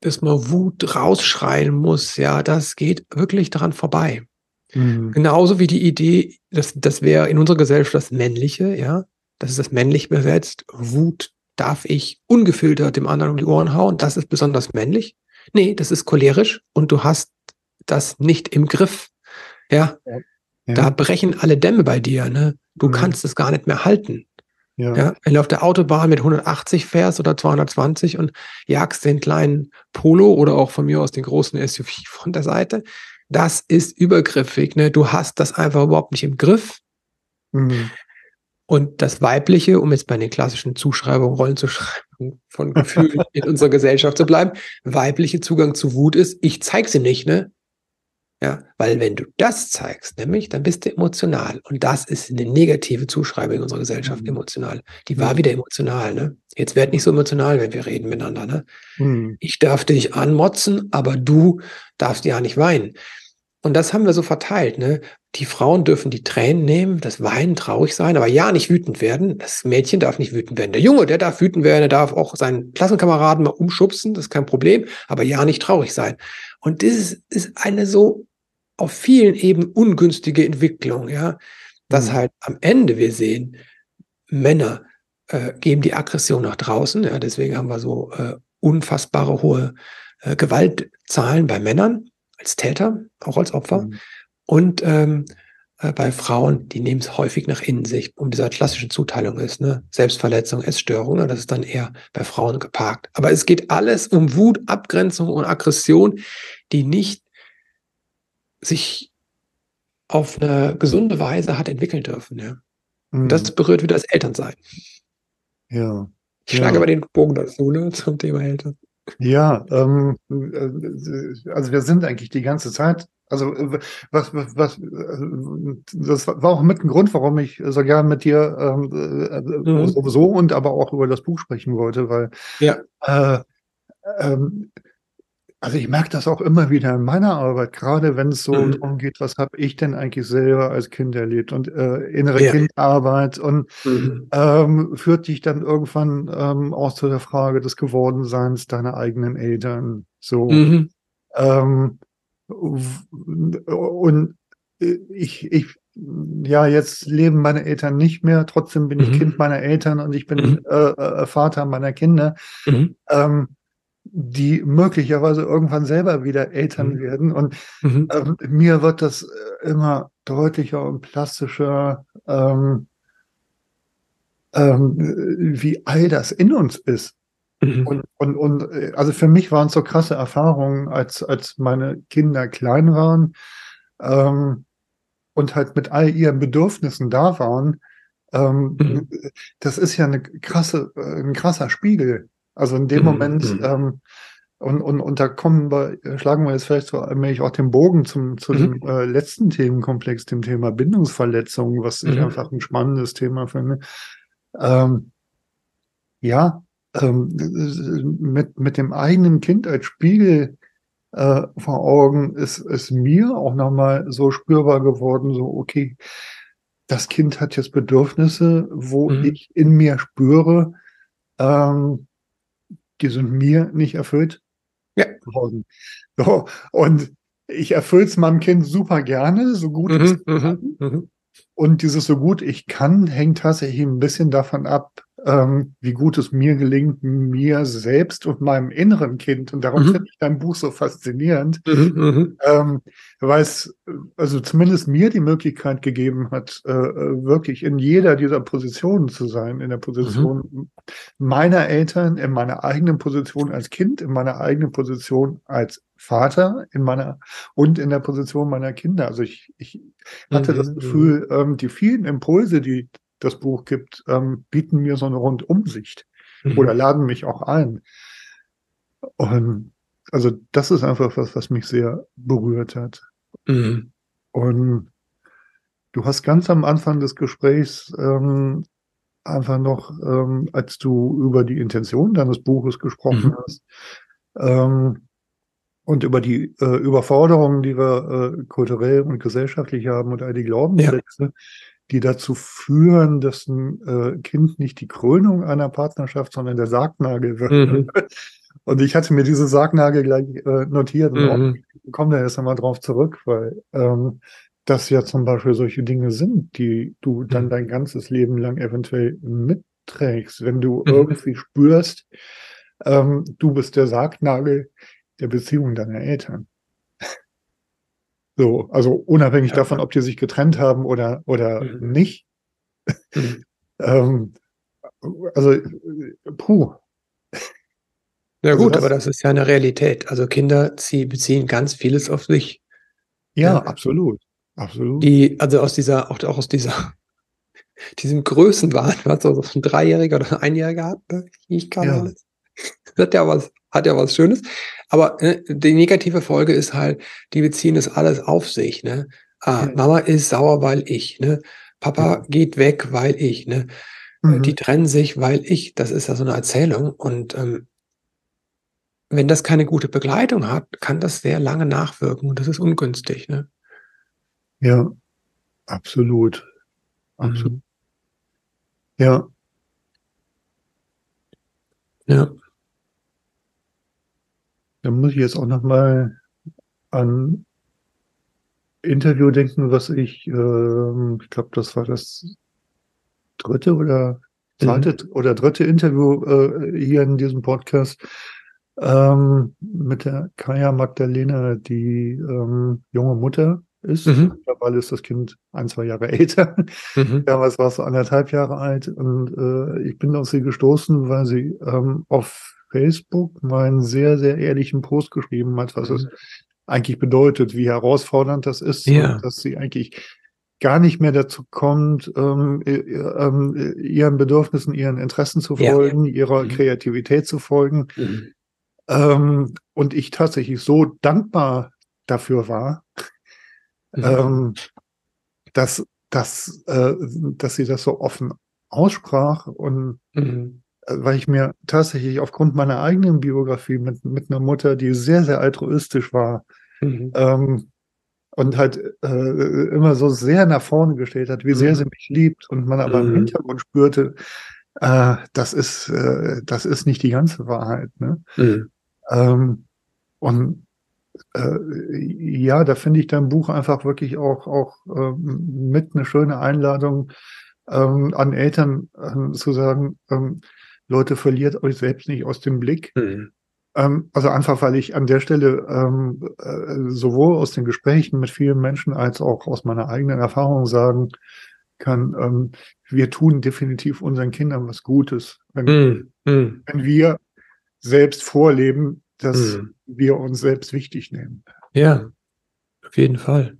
Speaker 2: dass man Wut rausschreien muss, ja, das geht wirklich daran vorbei.
Speaker 1: Mhm.
Speaker 2: Genauso wie die Idee, dass das wäre in unserer Gesellschaft das Männliche, ja, das ist das männlich besetzt. Wut darf ich ungefiltert dem anderen um die Ohren hauen, das ist besonders männlich. Nee, das ist cholerisch und du hast das nicht im Griff. Ja,
Speaker 1: ja,
Speaker 2: da brechen alle Dämme bei dir, ne? Du
Speaker 1: Mhm.
Speaker 2: kannst es gar nicht mehr halten.
Speaker 1: ja,
Speaker 2: Ja, wenn du auf der Autobahn mit 180 fährst oder 220 und jagst den kleinen Polo oder auch von mir aus den großen SUV von der Seite, das ist übergriffig. Ne? Du hast das einfach überhaupt nicht im Griff.
Speaker 1: Mhm.
Speaker 2: Und das Weibliche, um jetzt bei den klassischen Zuschreibungen, Rollenzuschreibungen von Gefühlen [laughs] in unserer Gesellschaft zu bleiben, weibliche Zugang zu Wut ist, ich zeig's ihm nicht, ne? Ja, weil wenn du das zeigst, nämlich, dann bist du emotional. Und das ist eine negative Zuschreibung in unserer Gesellschaft,
Speaker 1: Mhm.
Speaker 2: emotional. Die war wieder emotional, ne? Jetzt werd nicht so emotional, wenn wir reden miteinander, ne?
Speaker 1: Mhm.
Speaker 2: Ich darf dich anmotzen, aber du darfst ja nicht weinen. Und das haben wir so verteilt, ne? Die Frauen dürfen die Tränen nehmen, das Weinen, traurig sein, aber ja nicht wütend werden. Das Mädchen darf nicht wütend werden. Der Junge, der darf wütend werden, der darf auch seinen Klassenkameraden mal umschubsen, das ist kein Problem, aber ja nicht traurig sein. Und das ist, ist eine so auf vielen Ebenen ungünstige Entwicklung, ja, dass
Speaker 1: Mhm.
Speaker 2: halt am Ende wir sehen, Männer äh, geben die Aggression nach draußen, ja, deswegen haben wir so äh, unfassbare hohe äh, Gewaltzahlen bei Männern als Täter, auch als Opfer.
Speaker 1: Mhm.
Speaker 2: Und ähm, äh, bei Frauen, die nehmen es häufig nach innen sich, um dieser klassischen Zuteilung ist, ne? Selbstverletzung, Essstörung, ne? das ist dann eher bei Frauen geparkt. Aber es geht alles um Wut, Abgrenzung und Aggression, die nicht sich auf eine gesunde Weise hat entwickeln dürfen. Ja?
Speaker 1: Mhm.
Speaker 2: Das berührt wieder das Elternsein.
Speaker 1: ja.
Speaker 2: Ich schlage
Speaker 1: Ja.
Speaker 2: aber den Bogen dazu, ne, zum Thema Eltern.
Speaker 1: Ja, ähm, äh, also wir sind eigentlich die ganze Zeit, also äh, was, was, was, äh, das war auch mit ein Grund, warum ich so gern mit dir ähm, äh,
Speaker 2: Mhm.
Speaker 1: sowieso und aber auch über das Buch sprechen wollte, weil
Speaker 2: Ja.
Speaker 1: äh, ähm, also ich merke das auch immer wieder in meiner Arbeit, gerade wenn es so
Speaker 2: Mhm.
Speaker 1: darum geht, was habe ich denn eigentlich selber als Kind erlebt und äh, innere
Speaker 2: Ja.
Speaker 1: Kindarbeit und
Speaker 2: Mhm.
Speaker 1: ähm, führt dich dann irgendwann ähm, auch zu der Frage des Gewordenseins deiner eigenen Eltern. So.
Speaker 2: Mhm.
Speaker 1: Ähm, und ich, ich, ja, jetzt leben meine Eltern nicht mehr, trotzdem bin ich
Speaker 2: Mhm.
Speaker 1: Kind meiner Eltern und ich bin
Speaker 2: Mhm.
Speaker 1: äh, äh, Vater meiner Kinder,
Speaker 2: Mhm.
Speaker 1: ähm, die möglicherweise irgendwann selber wieder Eltern
Speaker 2: Mhm.
Speaker 1: werden. Und
Speaker 2: Mhm.
Speaker 1: ähm, mir wird das äh, immer deutlicher und plastischer, ähm, ähm, wie all das in uns ist.
Speaker 2: Mhm.
Speaker 1: Und, und, und äh, also für mich waren es so krasse Erfahrungen, als, als meine Kinder klein waren ähm, und halt mit all ihren Bedürfnissen da waren, ähm,
Speaker 2: Mhm.
Speaker 1: das ist ja eine krasse, äh, ein krasser Spiegel. Also in dem
Speaker 2: Mhm,
Speaker 1: Moment,
Speaker 2: mhm.
Speaker 1: ähm, und, und, und da kommen wir, schlagen wir jetzt vielleicht so allmählich auch den Bogen zum, zu
Speaker 2: Mhm.
Speaker 1: dem äh, letzten Themenkomplex, dem Thema Bindungsverletzungen, was ich
Speaker 2: Mhm.
Speaker 1: einfach ein spannendes Thema finde. Ähm, ja, ähm, mit, mit dem eigenen Kind als Spiegel äh, vor Augen ist, ist mir auch nochmal so spürbar geworden, so, okay, das Kind hat jetzt Bedürfnisse, wo
Speaker 2: Mhm.
Speaker 1: ich in mir spüre, ähm, die sind mir nicht erfüllt
Speaker 2: Ja.
Speaker 1: worden. So, und ich erfülle es meinem Kind super gerne, so gut es
Speaker 2: Mhm, mhm, mhm.
Speaker 1: und dieses so gut ich kann hängt tatsächlich ein bisschen davon ab, ähm, wie gut es mir gelingt, mir selbst und meinem inneren Kind. Und darum
Speaker 2: Mhm.
Speaker 1: finde ich dein Buch so faszinierend,
Speaker 2: Mhm, mhm.
Speaker 1: ähm, weil es also zumindest mir die Möglichkeit gegeben hat, äh, äh, wirklich in jeder dieser Positionen zu sein, in der Position meiner Eltern, in meiner eigenen Position als Kind, in meiner eigenen Position als Vater, in meiner und in der Position meiner Kinder. Also ich, ich hatte das
Speaker 2: Mhm,
Speaker 1: Gefühl, ähm, die vielen Impulse, die das Buch gibt, ähm, bieten mir so eine Rundumsicht
Speaker 2: Mhm.
Speaker 1: oder laden mich auch ein. Und also das ist einfach was, was mich sehr berührt hat.
Speaker 2: Mhm.
Speaker 1: Und du hast ganz am Anfang des Gesprächs ähm, einfach noch, ähm, als du über die Intention deines Buches gesprochen
Speaker 2: Mhm.
Speaker 1: hast ähm, und über die äh, Überforderungen, die wir äh, kulturell und gesellschaftlich haben und all die Glaubenssätze, die dazu führen, dass ein äh, Kind nicht die Krönung einer Partnerschaft, sondern der Sargnagel wird.
Speaker 2: Mhm. [laughs]
Speaker 1: Und ich hatte mir diese Sargnagel gleich äh, notiert und auch
Speaker 2: Mhm.
Speaker 1: ich komme da erst einmal drauf zurück, weil ähm, das ja zum Beispiel solche Dinge sind, die du dann
Speaker 2: Mhm.
Speaker 1: dein ganzes Leben lang eventuell mitträgst, wenn du
Speaker 2: Mhm.
Speaker 1: irgendwie spürst, ähm, du bist der Sargnagel der Beziehung deiner Eltern. So, also unabhängig
Speaker 2: Ja.
Speaker 1: davon, ob die sich getrennt haben oder, oder
Speaker 2: Mhm.
Speaker 1: nicht.
Speaker 2: Mhm. [laughs]
Speaker 1: Ähm, also, puh,
Speaker 2: Ja
Speaker 1: Also
Speaker 2: gut,
Speaker 1: das-
Speaker 2: aber das ist ja eine Realität. Also Kinder sie beziehen ganz vieles auf sich.
Speaker 1: ja,
Speaker 2: Ja.
Speaker 1: absolut. Absolut.
Speaker 2: Die, also aus dieser, auch, auch aus dieser, [laughs] diesem Größenwahn, was so ein Dreijähriger oder ein Einjähriger hat, ne? ich kann
Speaker 1: Ja.
Speaker 2: alles. [laughs] Das hat ja was, hat ja was Schönes. Aber äh, die negative Folge ist halt, die beziehen das alles auf sich. Ne? Ah,
Speaker 1: Ja.
Speaker 2: Mama ist sauer, weil ich. Ne? Papa
Speaker 1: Ja.
Speaker 2: geht weg, weil ich. Ne?
Speaker 1: Mhm.
Speaker 2: Die trennen sich, weil ich. Das ist ja so eine Erzählung. Und ähm, wenn das keine gute Begleitung hat, kann das sehr lange nachwirken und das ist ungünstig. Ne?
Speaker 1: Ja, absolut. Absolut.
Speaker 2: Mhm.
Speaker 1: Ja,
Speaker 2: Ja.
Speaker 1: Da muss ich jetzt auch noch mal an Interview denken, was ich, ähm, ich glaube, das war das dritte oder zweite oder dritte Interview äh, hier in diesem Podcast ähm, mit der Kaya Magdalena, die ähm, junge Mutter ist.
Speaker 2: Mhm.
Speaker 1: Mittlerweile ist das Kind ein, zwei Jahre [laughs] älter.
Speaker 2: Mhm.
Speaker 1: Damals war es so anderthalb Jahre alt und äh, ich bin auf sie gestoßen, weil sie ähm, auf Facebook mal einen sehr, sehr ehrlichen Post geschrieben hat, was es eigentlich bedeutet, wie herausfordernd das ist
Speaker 2: Ja.
Speaker 1: dass sie eigentlich gar nicht mehr dazu kommt, ähm, äh, ähm, ihren Bedürfnissen, ihren Interessen zu
Speaker 2: Ja.
Speaker 1: folgen, ihrer
Speaker 2: Mhm.
Speaker 1: Kreativität zu folgen.
Speaker 2: Mhm.
Speaker 1: Ähm, und ich tatsächlich so dankbar dafür war,
Speaker 2: Mhm.
Speaker 1: ähm, dass, dass, äh, dass sie das so offen aussprach und
Speaker 2: Mhm.
Speaker 1: äh, weil ich mir tatsächlich aufgrund meiner eigenen Biografie mit, mit einer Mutter, die sehr, sehr altruistisch war
Speaker 2: Mhm.
Speaker 1: ähm, und halt äh, immer so sehr nach vorne gestellt hat, wie sehr
Speaker 2: Mhm.
Speaker 1: sie mich liebt und man aber im
Speaker 2: Mhm.
Speaker 1: Hintergrund spürte, äh, das ist, äh, das ist nicht die ganze Wahrheit. Ne?
Speaker 2: Mhm.
Speaker 1: Ähm, und äh, ja, da finde ich dein Buch einfach wirklich auch, auch ähm, mit eine schöne Einladung ähm, an Eltern ähm, zu sagen, ähm, Leute, verliert euch selbst nicht aus dem Blick.
Speaker 2: Mhm.
Speaker 1: Ähm, also einfach, weil ich an der Stelle ähm, äh, sowohl aus den Gesprächen mit vielen Menschen als auch aus meiner eigenen Erfahrung sagen kann, ähm, wir tun definitiv unseren Kindern was Gutes, wenn,
Speaker 2: Mhm. Mhm.
Speaker 1: wenn wir selbst vorleben, dass
Speaker 2: Mhm.
Speaker 1: wir uns selbst wichtig nehmen.
Speaker 2: Ja, auf jeden Fall.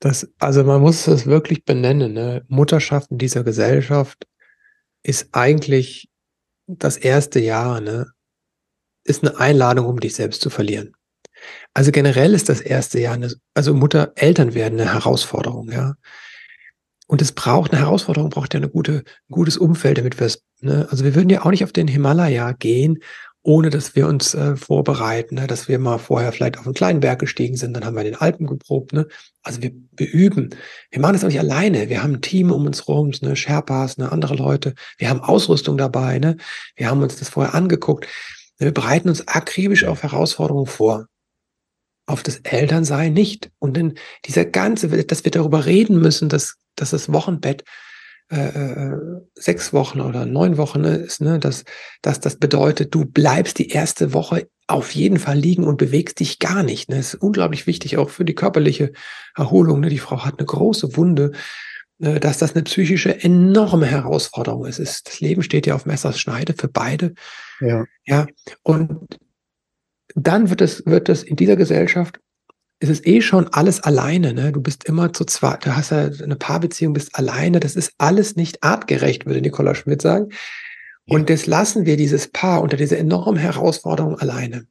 Speaker 2: Das, also man muss es wirklich benennen. Ne? Mutterschaft in dieser Gesellschaft ist eigentlich das erste Jahr, ne? ist eine Einladung, um dich selbst zu verlieren. Also generell ist das erste Jahr, eine, also Mutter, Eltern werden eine Herausforderung, ja. Und es braucht eine Herausforderung, braucht ja eine gute, ein gutes Umfeld, damit wir es, ne? also wir würden ja auch nicht auf den Himalaya gehen, ohne dass wir uns äh, vorbereiten, ne? dass wir mal vorher vielleicht auf einen kleinen Berg gestiegen sind, dann haben wir in den Alpen geprobt. Ne? Also wir, wir üben. Wir machen das auch nicht alleine. Wir haben ein Team um uns rum, ne? Sherpas, ne? andere Leute. Wir haben Ausrüstung dabei. Ne? Wir haben uns das vorher angeguckt. Wir bereiten uns akribisch auf Herausforderungen vor. Auf das Elternsein nicht. Und dann dieser ganze, dass wir darüber reden müssen, dass, dass das Wochenbett äh, äh, sechs Wochen oder neun Wochen ne, ist, ne, dass, dass das bedeutet, du bleibst die erste Woche auf jeden Fall liegen und bewegst dich gar nicht. Ne. Das ist unglaublich wichtig, auch für die körperliche Erholung. Ne. Die Frau hat eine große Wunde, äh, dass das eine psychische enorme Herausforderung ist. ist. Das Leben steht ja auf Messers Schneide für beide. Ja. ja. Und dann wird es, wird es in dieser Gesellschaft ist es eh schon alles alleine. Ne? Du bist immer zu zweit, du hast ja eine Paarbeziehung, bist alleine. Das ist alles nicht artgerecht, würde Nicola Schmidt sagen. Und das lassen wir dieses Paar unter dieser enormen Herausforderung alleine.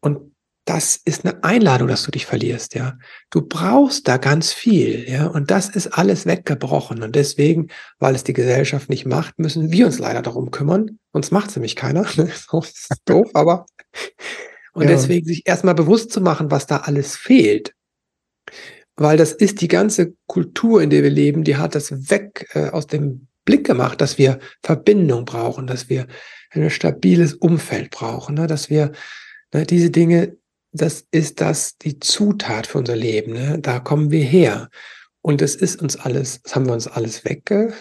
Speaker 2: Und das ist eine Einladung, dass du dich verlierst, ja. Du brauchst da ganz viel, ja. Und das ist alles weggebrochen. Und deswegen, weil es die Gesellschaft nicht macht, müssen wir uns leider darum kümmern. Uns macht es nämlich keiner. [laughs] das ist doof, aber und ja. deswegen sich erstmal bewusst zu machen, was da alles fehlt. Weil das ist die ganze Kultur, in der wir leben, die hat das weg äh, aus dem Blick gemacht, dass wir Verbindung brauchen, dass wir ein stabiles Umfeld brauchen, ne? dass wir ne, diese Dinge, das ist das die Zutat für unser Leben. Ne? Da kommen wir her. Und das ist uns alles, das haben wir uns alles wegge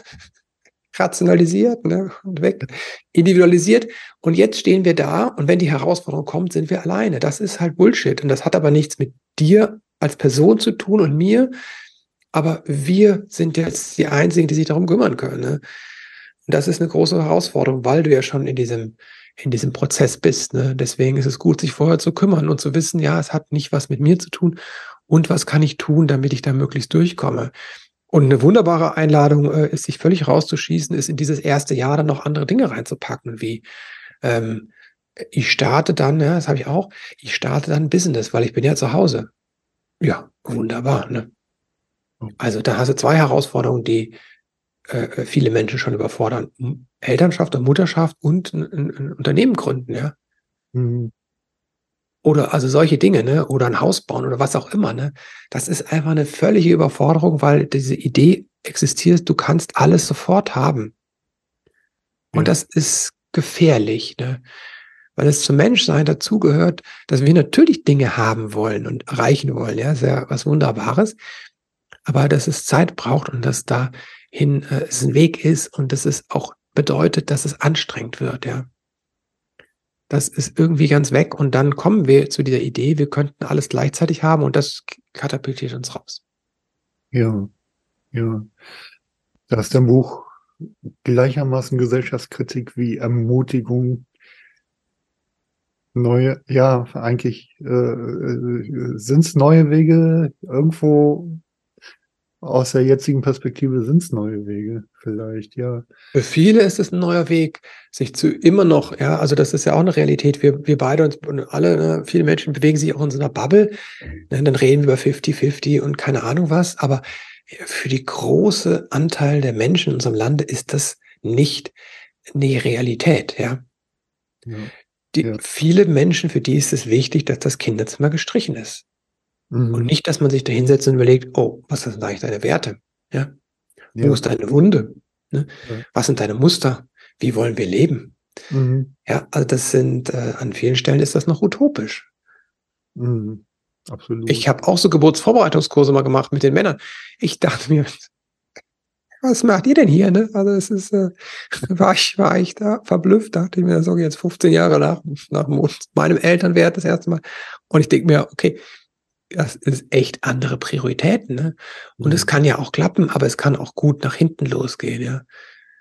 Speaker 2: rationalisiert ne, und weg, individualisiert. Und jetzt stehen wir da und wenn die Herausforderung kommt, sind wir alleine. Das ist halt Bullshit. Und das hat aber nichts mit dir als Person zu tun und mir. Aber wir sind jetzt die Einzigen, die sich darum kümmern können. Ne? Und das ist eine große Herausforderung, weil du ja schon in diesem, in diesem Prozess bist. Ne? Deswegen ist es gut, sich vorher zu kümmern und zu wissen, ja, es hat nicht was mit mir zu tun. Und was kann ich tun, damit ich da möglichst durchkomme? Und eine wunderbare Einladung äh, ist, sich völlig rauszuschießen, ist in dieses erste Jahr dann noch andere Dinge reinzupacken, wie ähm, ich starte dann, ja, das habe ich auch, ich starte dann Business, weil ich bin ja zu Hause. Ja, wunderbar. Ne? Also da hast du zwei Herausforderungen, die äh, äh viele Menschen schon überfordern. Elternschaft und Mutterschaft und ein, ein Unternehmen gründen, ja. Mhm. Oder also solche Dinge, ne? Oder ein Haus bauen oder was auch immer, ne? Das ist einfach eine völlige Überforderung, weil diese Idee existiert, du kannst alles sofort haben. Und das ist gefährlich, ne? Weil es zum Menschsein dazugehört, dass wir natürlich Dinge haben wollen und erreichen wollen, ja, ist ja was Wunderbares. Aber dass es Zeit braucht und dass dahin äh, es ein Weg ist und dass es auch bedeutet, dass es anstrengend wird, ja das ist irgendwie ganz weg und dann kommen wir zu dieser Idee, wir könnten alles gleichzeitig haben und das katapultiert uns raus.
Speaker 1: Ja, ja. Da ist dein Buch gleichermaßen Gesellschaftskritik wie Ermutigung. Neue, ja, eigentlich äh, äh sind es neue Wege irgendwo aus der jetzigen Perspektive sind es neue Wege, vielleicht, ja.
Speaker 2: Für viele ist es ein neuer Weg, sich zu immer noch, ja, also das ist ja auch eine Realität. Wir, wir beide uns und alle, ne, viele Menschen bewegen sich auch in so einer Bubble. Ne, dann reden wir über 50-50 und keine Ahnung was. Aber für die große Anteil der Menschen in unserem Lande ist das nicht die Realität, ja. ja. Die, ja. Viele Menschen, für die ist es wichtig, dass das Kinderzimmer gestrichen ist. Mhm. Und nicht, dass man sich da hinsetzt und überlegt, oh, was sind eigentlich deine Werte? Ja? Wo ja. ist deine Wunde? Ne? Ja. Was sind deine Muster? Wie wollen wir leben? Mhm. Ja, also das sind, äh, an vielen Stellen ist das noch utopisch.
Speaker 1: Mhm. Absolut.
Speaker 2: Ich habe auch so Geburtsvorbereitungskurse mal gemacht mit den Männern. Ich dachte mir, [laughs] was macht ihr denn hier? Ne? Also es ist, äh, [laughs] war ich, war ich da verblüfft, dachte ich mir, so jetzt 15 Jahre nach, nach meinem Elternwert das erste Mal. Und ich denke mir, okay, das ist echt andere Prioritäten. Ne? Und mhm. es kann ja auch klappen, aber es kann auch gut nach hinten losgehen, ja.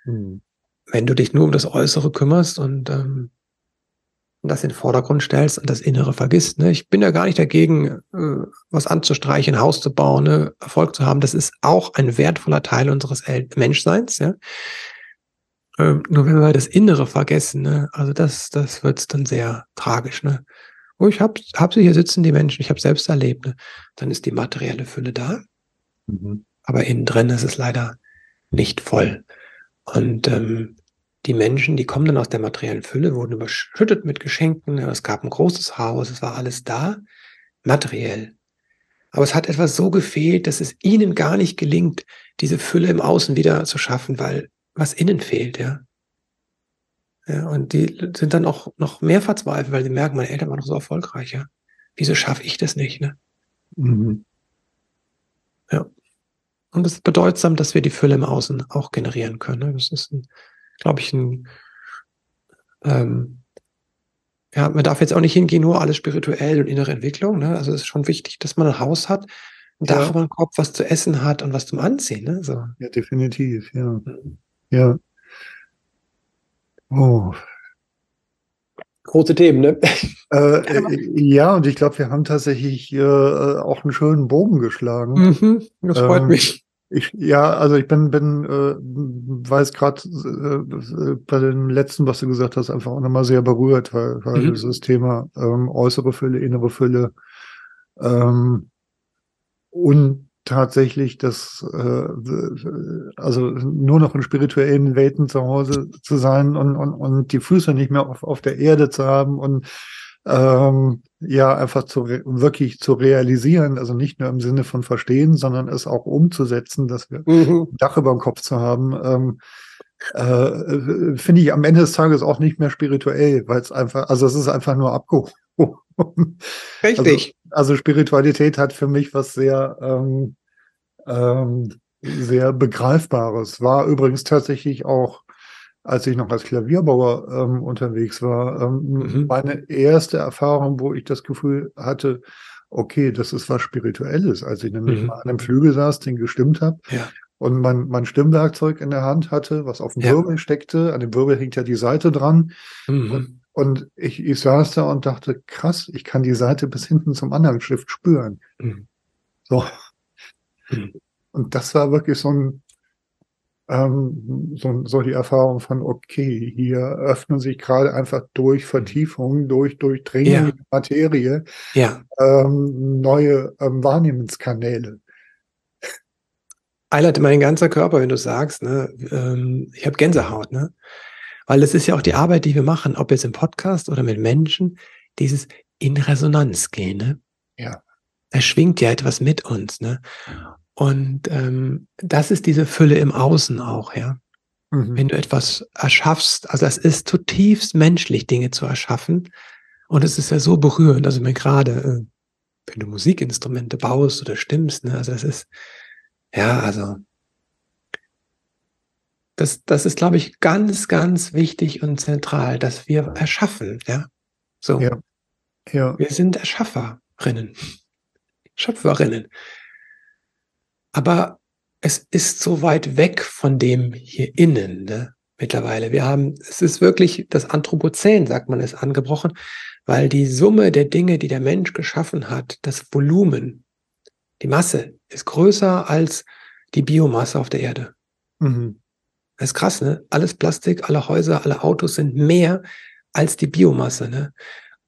Speaker 2: Mhm. Wenn du dich nur um das Äußere kümmerst und ähm, das in den Vordergrund stellst und das Innere vergisst. Ne? Ich bin ja gar nicht dagegen, äh, was anzustreichen, ein Haus zu bauen, ne? Erfolg zu haben. Das ist auch ein wertvoller Teil unseres El Menschseins. Ja? Ähm, nur wenn wir das Innere vergessen, ne? also das, das wird's dann sehr tragisch. Ne? Oh, ich hab, hab sie hier sitzen, die Menschen, ich habe selbst erlebt. Ne? Dann ist die materielle Fülle da,
Speaker 1: Mhm.
Speaker 2: aber innen drin ist es leider nicht voll. Und ähm, die Menschen, die kommen dann aus der materiellen Fülle, wurden überschüttet mit Geschenken. Es gab ein großes Haus, es war alles da, materiell. Aber es hat etwas so gefehlt, dass es ihnen gar nicht gelingt, diese Fülle im Außen wieder zu schaffen, weil was innen fehlt, ja. Ja, und die sind dann auch noch mehr verzweifelt, weil sie merken, meine Eltern waren doch so erfolgreich, ja. Wieso schaffe ich das nicht, ne?
Speaker 1: Mhm.
Speaker 2: Und es ist bedeutsam, dass wir die Fülle im Außen auch generieren können. ne? Das ist, glaube ich, ein, ähm, ja, man darf jetzt auch nicht hingehen, nur alles spirituell und innere Entwicklung. Ne? Also es ist schon wichtig, dass man ein Haus hat, ein
Speaker 1: Ja.
Speaker 2: Dach über dem Kopf, was zu essen hat und was zum Anziehen. Ne? So.
Speaker 1: Ja, definitiv, ja. Ja. Oh.
Speaker 2: Große Themen, ne?
Speaker 1: Äh, äh, ja, und ich glaube, wir haben tatsächlich äh, auch einen schönen Bogen geschlagen.
Speaker 2: Mhm, das freut
Speaker 1: Ähm,
Speaker 2: mich.
Speaker 1: Ich, ja, also ich bin, bin äh, weiß gerade äh, bei dem letzten, was du gesagt hast, einfach auch nochmal sehr berührt, weil, weil
Speaker 2: Mhm.
Speaker 1: dieses Thema ähm, äußere Fülle, innere Fülle ähm, und tatsächlich das, äh, also nur noch in spirituellen Welten zu Hause zu sein und, und, und die Füße nicht mehr auf, auf der Erde zu haben und ähm, ja, einfach zu wirklich zu realisieren, also nicht nur im Sinne von verstehen, sondern es auch umzusetzen, dass wir
Speaker 2: Mhm.
Speaker 1: ein Dach über dem Kopf zu haben, ähm, äh, finde ich am Ende des Tages auch nicht mehr spirituell, weil es einfach, also es ist einfach nur abgehoben. [laughs]
Speaker 2: Richtig.
Speaker 1: Also Spiritualität hat für mich was sehr, ähm, ähm, sehr Begreifbares. War übrigens tatsächlich auch, als ich noch als Klavierbauer ähm, unterwegs war, ähm,
Speaker 2: Mhm.
Speaker 1: meine erste Erfahrung, wo ich das Gefühl hatte, okay, das ist was Spirituelles, als ich nämlich
Speaker 2: Mhm.
Speaker 1: mal an einem Flügel saß, den gestimmt habe
Speaker 2: ja.
Speaker 1: und mein, mein Stimmwerkzeug in der Hand hatte, was auf dem
Speaker 2: Ja.
Speaker 1: Wirbel steckte. An dem Wirbel hängt ja die Seite dran.
Speaker 2: Mhm.
Speaker 1: Und ich, ich saß da und dachte, krass, ich kann die Seite bis hinten zum anderen Stift spüren.
Speaker 2: Mhm.
Speaker 1: So.
Speaker 2: Mhm.
Speaker 1: Und das war wirklich so ein, ähm, so, so die Erfahrung von, okay, hier öffnen sich gerade einfach durch Vertiefung, durch Durchdringung
Speaker 2: Ja.
Speaker 1: der Materie
Speaker 2: Ja.
Speaker 1: ähm, neue ähm, Wahrnehmenskanäle.
Speaker 2: Eilert mein ganzer Körper, wenn du sagst, ne, ähm, ich habe Gänsehaut, ne? Weil es ist ja auch die Arbeit, die wir machen, ob jetzt im Podcast oder mit Menschen, dieses in Resonanz gehen, ne?
Speaker 1: Ja.
Speaker 2: Da schwingt ja etwas mit uns, ne? Und ähm, das ist diese Fülle im Außen auch, ja.
Speaker 1: Mhm.
Speaker 2: Wenn du etwas erschaffst, also es ist zutiefst menschlich, Dinge zu erschaffen. Und es ist ja so berührend, also mir gerade, äh, wenn du Musikinstrumente baust oder stimmst, ne, also es ist, ja, also das, das ist, glaube ich, ganz, ganz wichtig und zentral, dass wir erschaffen, ja. So,
Speaker 1: Ja. Ja.
Speaker 2: wir sind Erschafferrinnen, Schöpferinnen. Aber es ist so weit weg von dem hier innen, ne? Mittlerweile. Wir haben, es ist wirklich das Anthropozän, sagt man, ist angebrochen, weil die Summe der Dinge, die der Mensch geschaffen hat, das Volumen, die Masse, ist größer als die Biomasse auf der Erde.
Speaker 1: Mhm.
Speaker 2: Das ist krass, ne? Alles Plastik, alle Häuser, alle Autos sind mehr als die Biomasse, ne?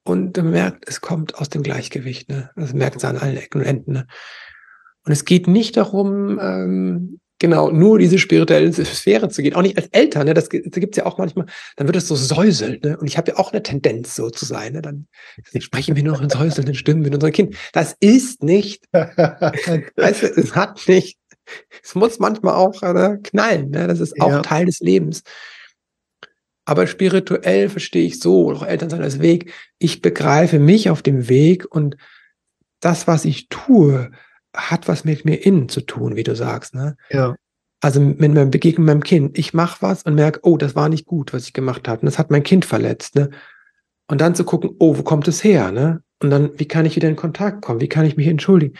Speaker 2: Und man merkt, es kommt aus dem Gleichgewicht, ne? Das merkt es an allen Ecken und Enden, ne? Und es geht nicht darum, ähm, genau, nur diese spirituelle Sphäre zu gehen. Auch nicht als Eltern, ne? Das, das gibt's ja auch manchmal, dann wird es so säuseln, ne? Und ich habe ja auch eine Tendenz, so zu sein, ne? Dann sprechen wir nur noch in säuselnden Stimmen mit unseren Kindern. Das ist nicht [laughs] Weißt du, es hat nicht, es muss manchmal auch äh, knallen, ne? das ist auch
Speaker 1: Ja.
Speaker 2: Teil des Lebens. Aber spirituell verstehe ich so, auch Eltern sein als Weg, ich begreife mich auf dem Weg und das, was ich tue, hat was mit mir innen zu tun, wie du sagst. Ne?
Speaker 1: ja.
Speaker 2: Also mit meinem Begegnen meinem Kind. Ich mache was und merke, oh, das war nicht gut, was ich gemacht habe. Und das hat mein Kind verletzt. Ne? Und dann zu gucken, oh, wo kommt es her? Ne? Und dann, wie kann ich wieder in Kontakt kommen? Wie kann ich mich entschuldigen?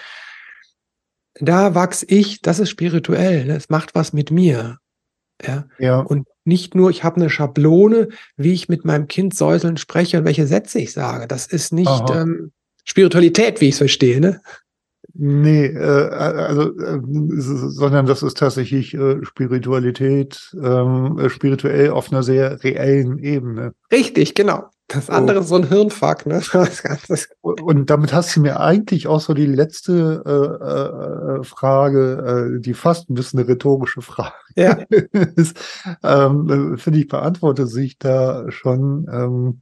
Speaker 2: Da wachs ich, das ist spirituell. Ne? Es macht was mit mir. Ja.
Speaker 1: Ja.
Speaker 2: Und nicht nur, ich habe eine Schablone, wie ich mit meinem Kind säuseln spreche und welche Sätze ich sage. Das ist nicht ähm, Spiritualität, wie ich es verstehe. Ne?
Speaker 1: Nee, äh, also, äh, sondern das ist tatsächlich äh, Spiritualität, ähm, äh, spirituell auf einer sehr reellen Ebene.
Speaker 2: Richtig, genau. Das andere ist so ein Hirnfuck. Ne? [laughs]
Speaker 1: Und damit hast du mir eigentlich auch so die letzte äh, äh, Frage, äh, die fast ein bisschen eine rhetorische Frage
Speaker 2: Ja, [laughs]
Speaker 1: ist, ähm, finde ich, beantwortet sich da schon. Ähm,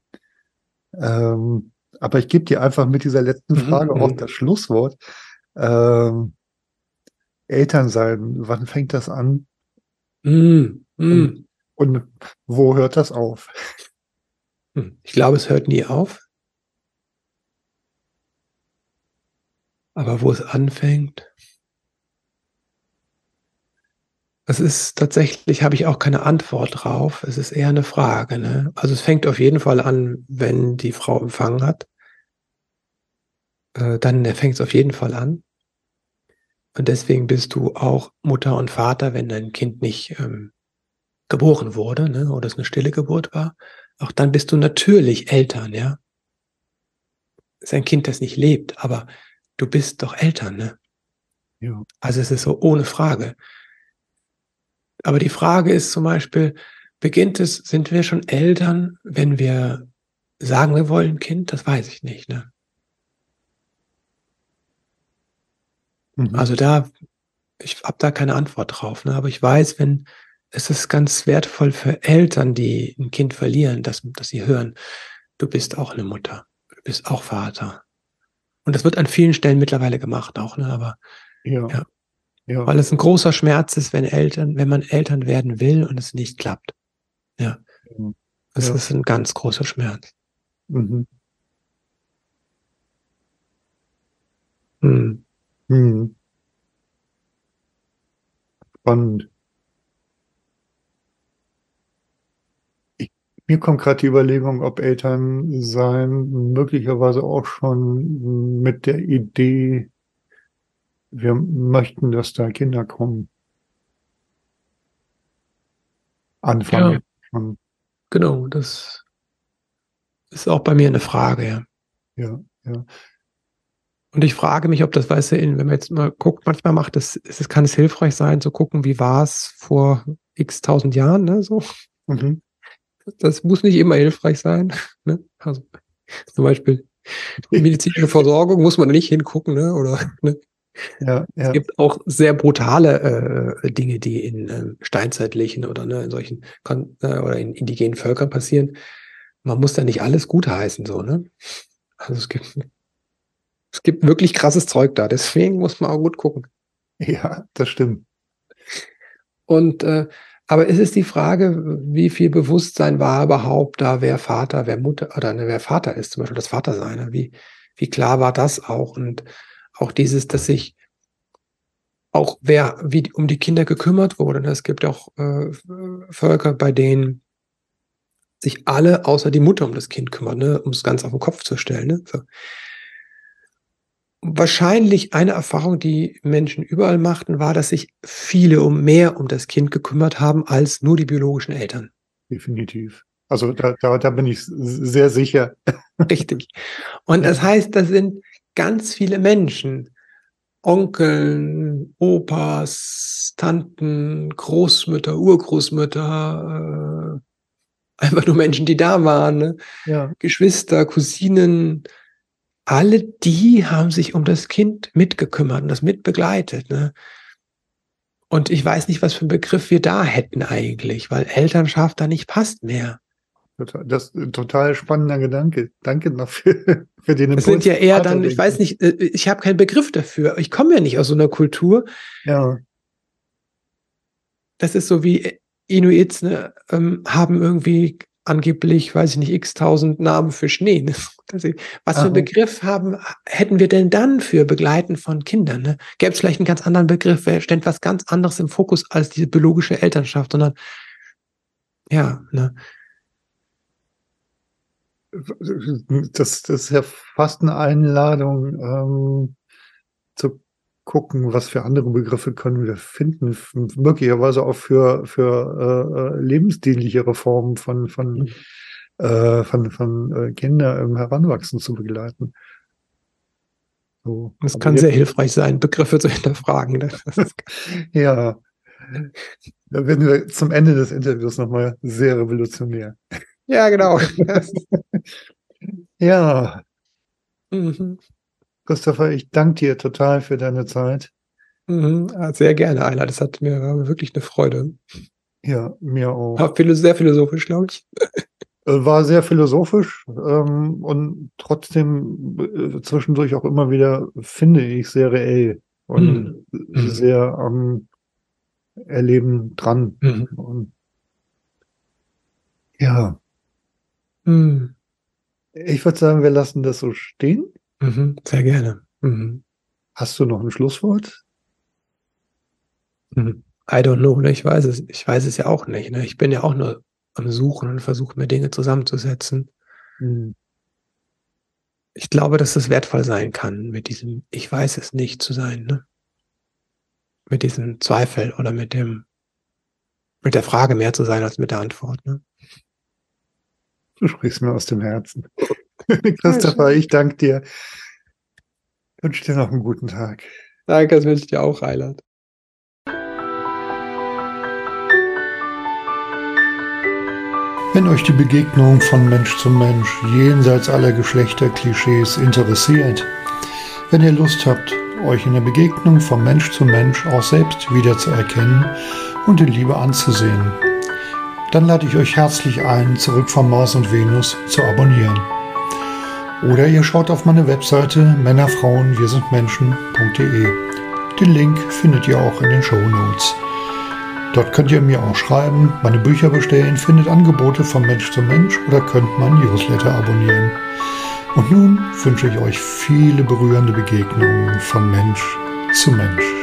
Speaker 1: ähm, aber ich gebe dir einfach mit dieser letzten
Speaker 2: Mhm,
Speaker 1: Frage auch
Speaker 2: mhm.
Speaker 1: das Schlusswort. Ähm, Eltern sein, wann fängt das an
Speaker 2: Mm, mm.
Speaker 1: und wo hört das auf?
Speaker 2: Hm. Ich glaube, es hört nie auf. Aber wo es anfängt, es ist tatsächlich, habe ich auch keine Antwort drauf. Es ist eher eine Frage. Ne? Also es fängt auf jeden Fall an, wenn die Frau empfangen hat. Äh, dann fängt es auf jeden Fall an. Und deswegen bist du auch Mutter und Vater, wenn dein Kind nicht ähm, geboren wurde ne? oder es eine stille Geburt war. Auch dann bist du natürlich Eltern, ja. Es ist ein Kind, das nicht lebt, aber du bist doch Eltern, ne?
Speaker 1: Ja.
Speaker 2: Also es ist so ohne Frage. Aber die Frage ist zum Beispiel, beginnt es, sind wir schon Eltern, wenn wir sagen, wir wollen ein Kind? Das weiß ich nicht, ne?
Speaker 1: Mhm.
Speaker 2: Also da, ich habe da keine Antwort drauf, ne? aber ich weiß, wenn es ist ganz wertvoll für Eltern, die ein Kind verlieren, dass, dass sie hören, du bist auch eine Mutter, du bist auch Vater. Und das wird an vielen Stellen mittlerweile gemacht auch, ne? aber
Speaker 1: ja.
Speaker 2: ja.
Speaker 1: Ja.
Speaker 2: weil es ein großer Schmerz ist, wenn Eltern, wenn man Eltern werden will und es nicht klappt. Ja.
Speaker 1: Mhm.
Speaker 2: Das
Speaker 1: Ja.
Speaker 2: ist ein ganz großer Schmerz.
Speaker 1: Mhm.
Speaker 2: Hm.
Speaker 1: Mhm. Spannend. Mir kommt gerade die Überlegung, ob Eltern sein möglicherweise auch schon mit der Idee, wir möchten, dass da Kinder kommen. Anfangen.
Speaker 2: Ja. Genau, das ist auch bei mir eine Frage, ja.
Speaker 1: Ja, ja.
Speaker 2: Und ich frage mich, ob das, weißt du, in, wenn man jetzt mal guckt, manchmal macht es, ist es, kann es hilfreich sein, zu gucken, wie war es vor x tausend Jahren, ne, so.
Speaker 1: Mhm.
Speaker 2: Das muss nicht immer hilfreich sein, ne. Also, zum Beispiel medizinische Versorgung muss man nicht hingucken, ne, oder, ne.
Speaker 1: Ja,
Speaker 2: Es
Speaker 1: ja.
Speaker 2: gibt auch sehr brutale äh, Dinge, die in ähm, steinzeitlichen oder ne, in solchen Kon äh, oder in indigenen Völkern passieren. Man muss da nicht alles gutheißen, so, ne? Also es gibt, es gibt wirklich krasses Zeug da, deswegen muss man auch gut gucken.
Speaker 1: Ja, das stimmt.
Speaker 2: Und äh, aber es ist die Frage, wie viel Bewusstsein war überhaupt da, wer Vater, wer Mutter oder ne, wer Vater ist, zum Beispiel das Vatersein. ne? Wie, wie klar war das auch? Und auch dieses, dass sich auch wer wie um die Kinder gekümmert wurde. ne? Es gibt auch äh, Völker, bei denen sich alle außer die Mutter um das Kind kümmern, ne? um es ganz auf den Kopf zu stellen. Ne? So. Wahrscheinlich eine Erfahrung, die Menschen überall machten, war, dass sich viele um mehr um das Kind gekümmert haben als nur die biologischen Eltern.
Speaker 1: Definitiv. Also da, da, da bin ich sehr sicher.
Speaker 2: Richtig. Und das heißt, das sind ganz viele Menschen, Onkeln, Opas, Tanten, Großmütter, Urgroßmütter, äh, einfach nur Menschen, die da waren, ne?
Speaker 1: Ja.
Speaker 2: Geschwister, Cousinen, alle die haben sich um das Kind mitgekümmert und das mitbegleitet. Ne? Und ich weiß nicht, was für einen Begriff wir da hätten eigentlich, weil Elternschaft da nicht passt mehr.
Speaker 1: Das ist ein total spannender Gedanke. Danke noch für, [laughs] für den
Speaker 2: Es sind ja eher dann, ich weiß nicht, äh, ich habe keinen Begriff dafür. Ich komme ja nicht aus so einer Kultur.
Speaker 1: Ja,
Speaker 2: Das ist so wie Inuits, ne, ähm, haben irgendwie angeblich, weiß ich nicht, x tausend Namen für Schnee. Ne? [laughs] Was für einen Begriff haben, hätten wir denn dann für Begleiten von Kindern? Ne? Gäbe es vielleicht einen ganz anderen Begriff, wer stellt was ganz anderes im Fokus als diese biologische Elternschaft, sondern ja, ne?
Speaker 1: das, das ist ja fast eine Einladung ähm, gucken, was für andere Begriffe können wir finden, möglicherweise auch für, für äh, lebensdienlichere Formen von, von, mhm. äh, von, von äh, Kindern im Heranwachsen zu begleiten.
Speaker 2: So. Das kann sehr hilfreich sein, Begriffe zu [laughs] hinterfragen. Ne? [laughs]
Speaker 1: ja. Da werden wir zum Ende des Interviews nochmal sehr revolutionär.
Speaker 2: Ja, genau. [laughs]
Speaker 1: ja. Mhm. Christopher, ich danke dir total für deine Zeit.
Speaker 2: Mhm, sehr gerne, Ayla. Das hat mir wirklich eine Freude.
Speaker 1: Ja, mir auch.
Speaker 2: War sehr philosophisch, glaube ich.
Speaker 1: Äh, war sehr philosophisch ähm, und trotzdem äh, zwischendurch auch immer wieder, finde ich, sehr reell und mhm. sehr am Erleben dran. Mhm. Und, ja. Mhm. Ich würde sagen, wir lassen das so stehen.
Speaker 2: Mhm, sehr gerne. Mhm.
Speaker 1: Hast du noch ein Schlusswort?
Speaker 2: Mhm. I don't know, ne? ich weiß es, ich weiß es ja auch nicht. Ne? Ich bin ja auch nur am Suchen und versuche mir Dinge zusammenzusetzen. Mhm. Ich glaube, dass es wertvoll sein kann, mit diesem Ich weiß es nicht zu sein, ne? Mit diesem Zweifel oder mit dem, mit der Frage mehr zu sein als mit der Antwort, ne?
Speaker 1: Du sprichst mir aus dem Herzen. [laughs] Christopher, ich danke dir. Ich wünsche dir noch einen guten Tag.
Speaker 2: Danke, das wünsche ich dir auch, Heiland.
Speaker 1: Wenn euch die Begegnung von Mensch zu Mensch jenseits aller Geschlechterklischees interessiert, wenn ihr Lust habt, euch in der Begegnung von Mensch zu Mensch auch selbst wiederzuerkennen und in Liebe anzusehen, dann lade ich euch herzlich ein, zurück von Mars und Venus zu abonnieren. Oder ihr schaut auf meine Webseite Männerfrauen wir sind Menschen.de. Den Link findet ihr auch in den Show Notes. Dort könnt ihr mir auch schreiben, meine Bücher bestellen, findet Angebote von Mensch zu Mensch oder könnt mein Newsletter abonnieren. Und nun wünsche ich euch viele berührende Begegnungen von Mensch zu Mensch.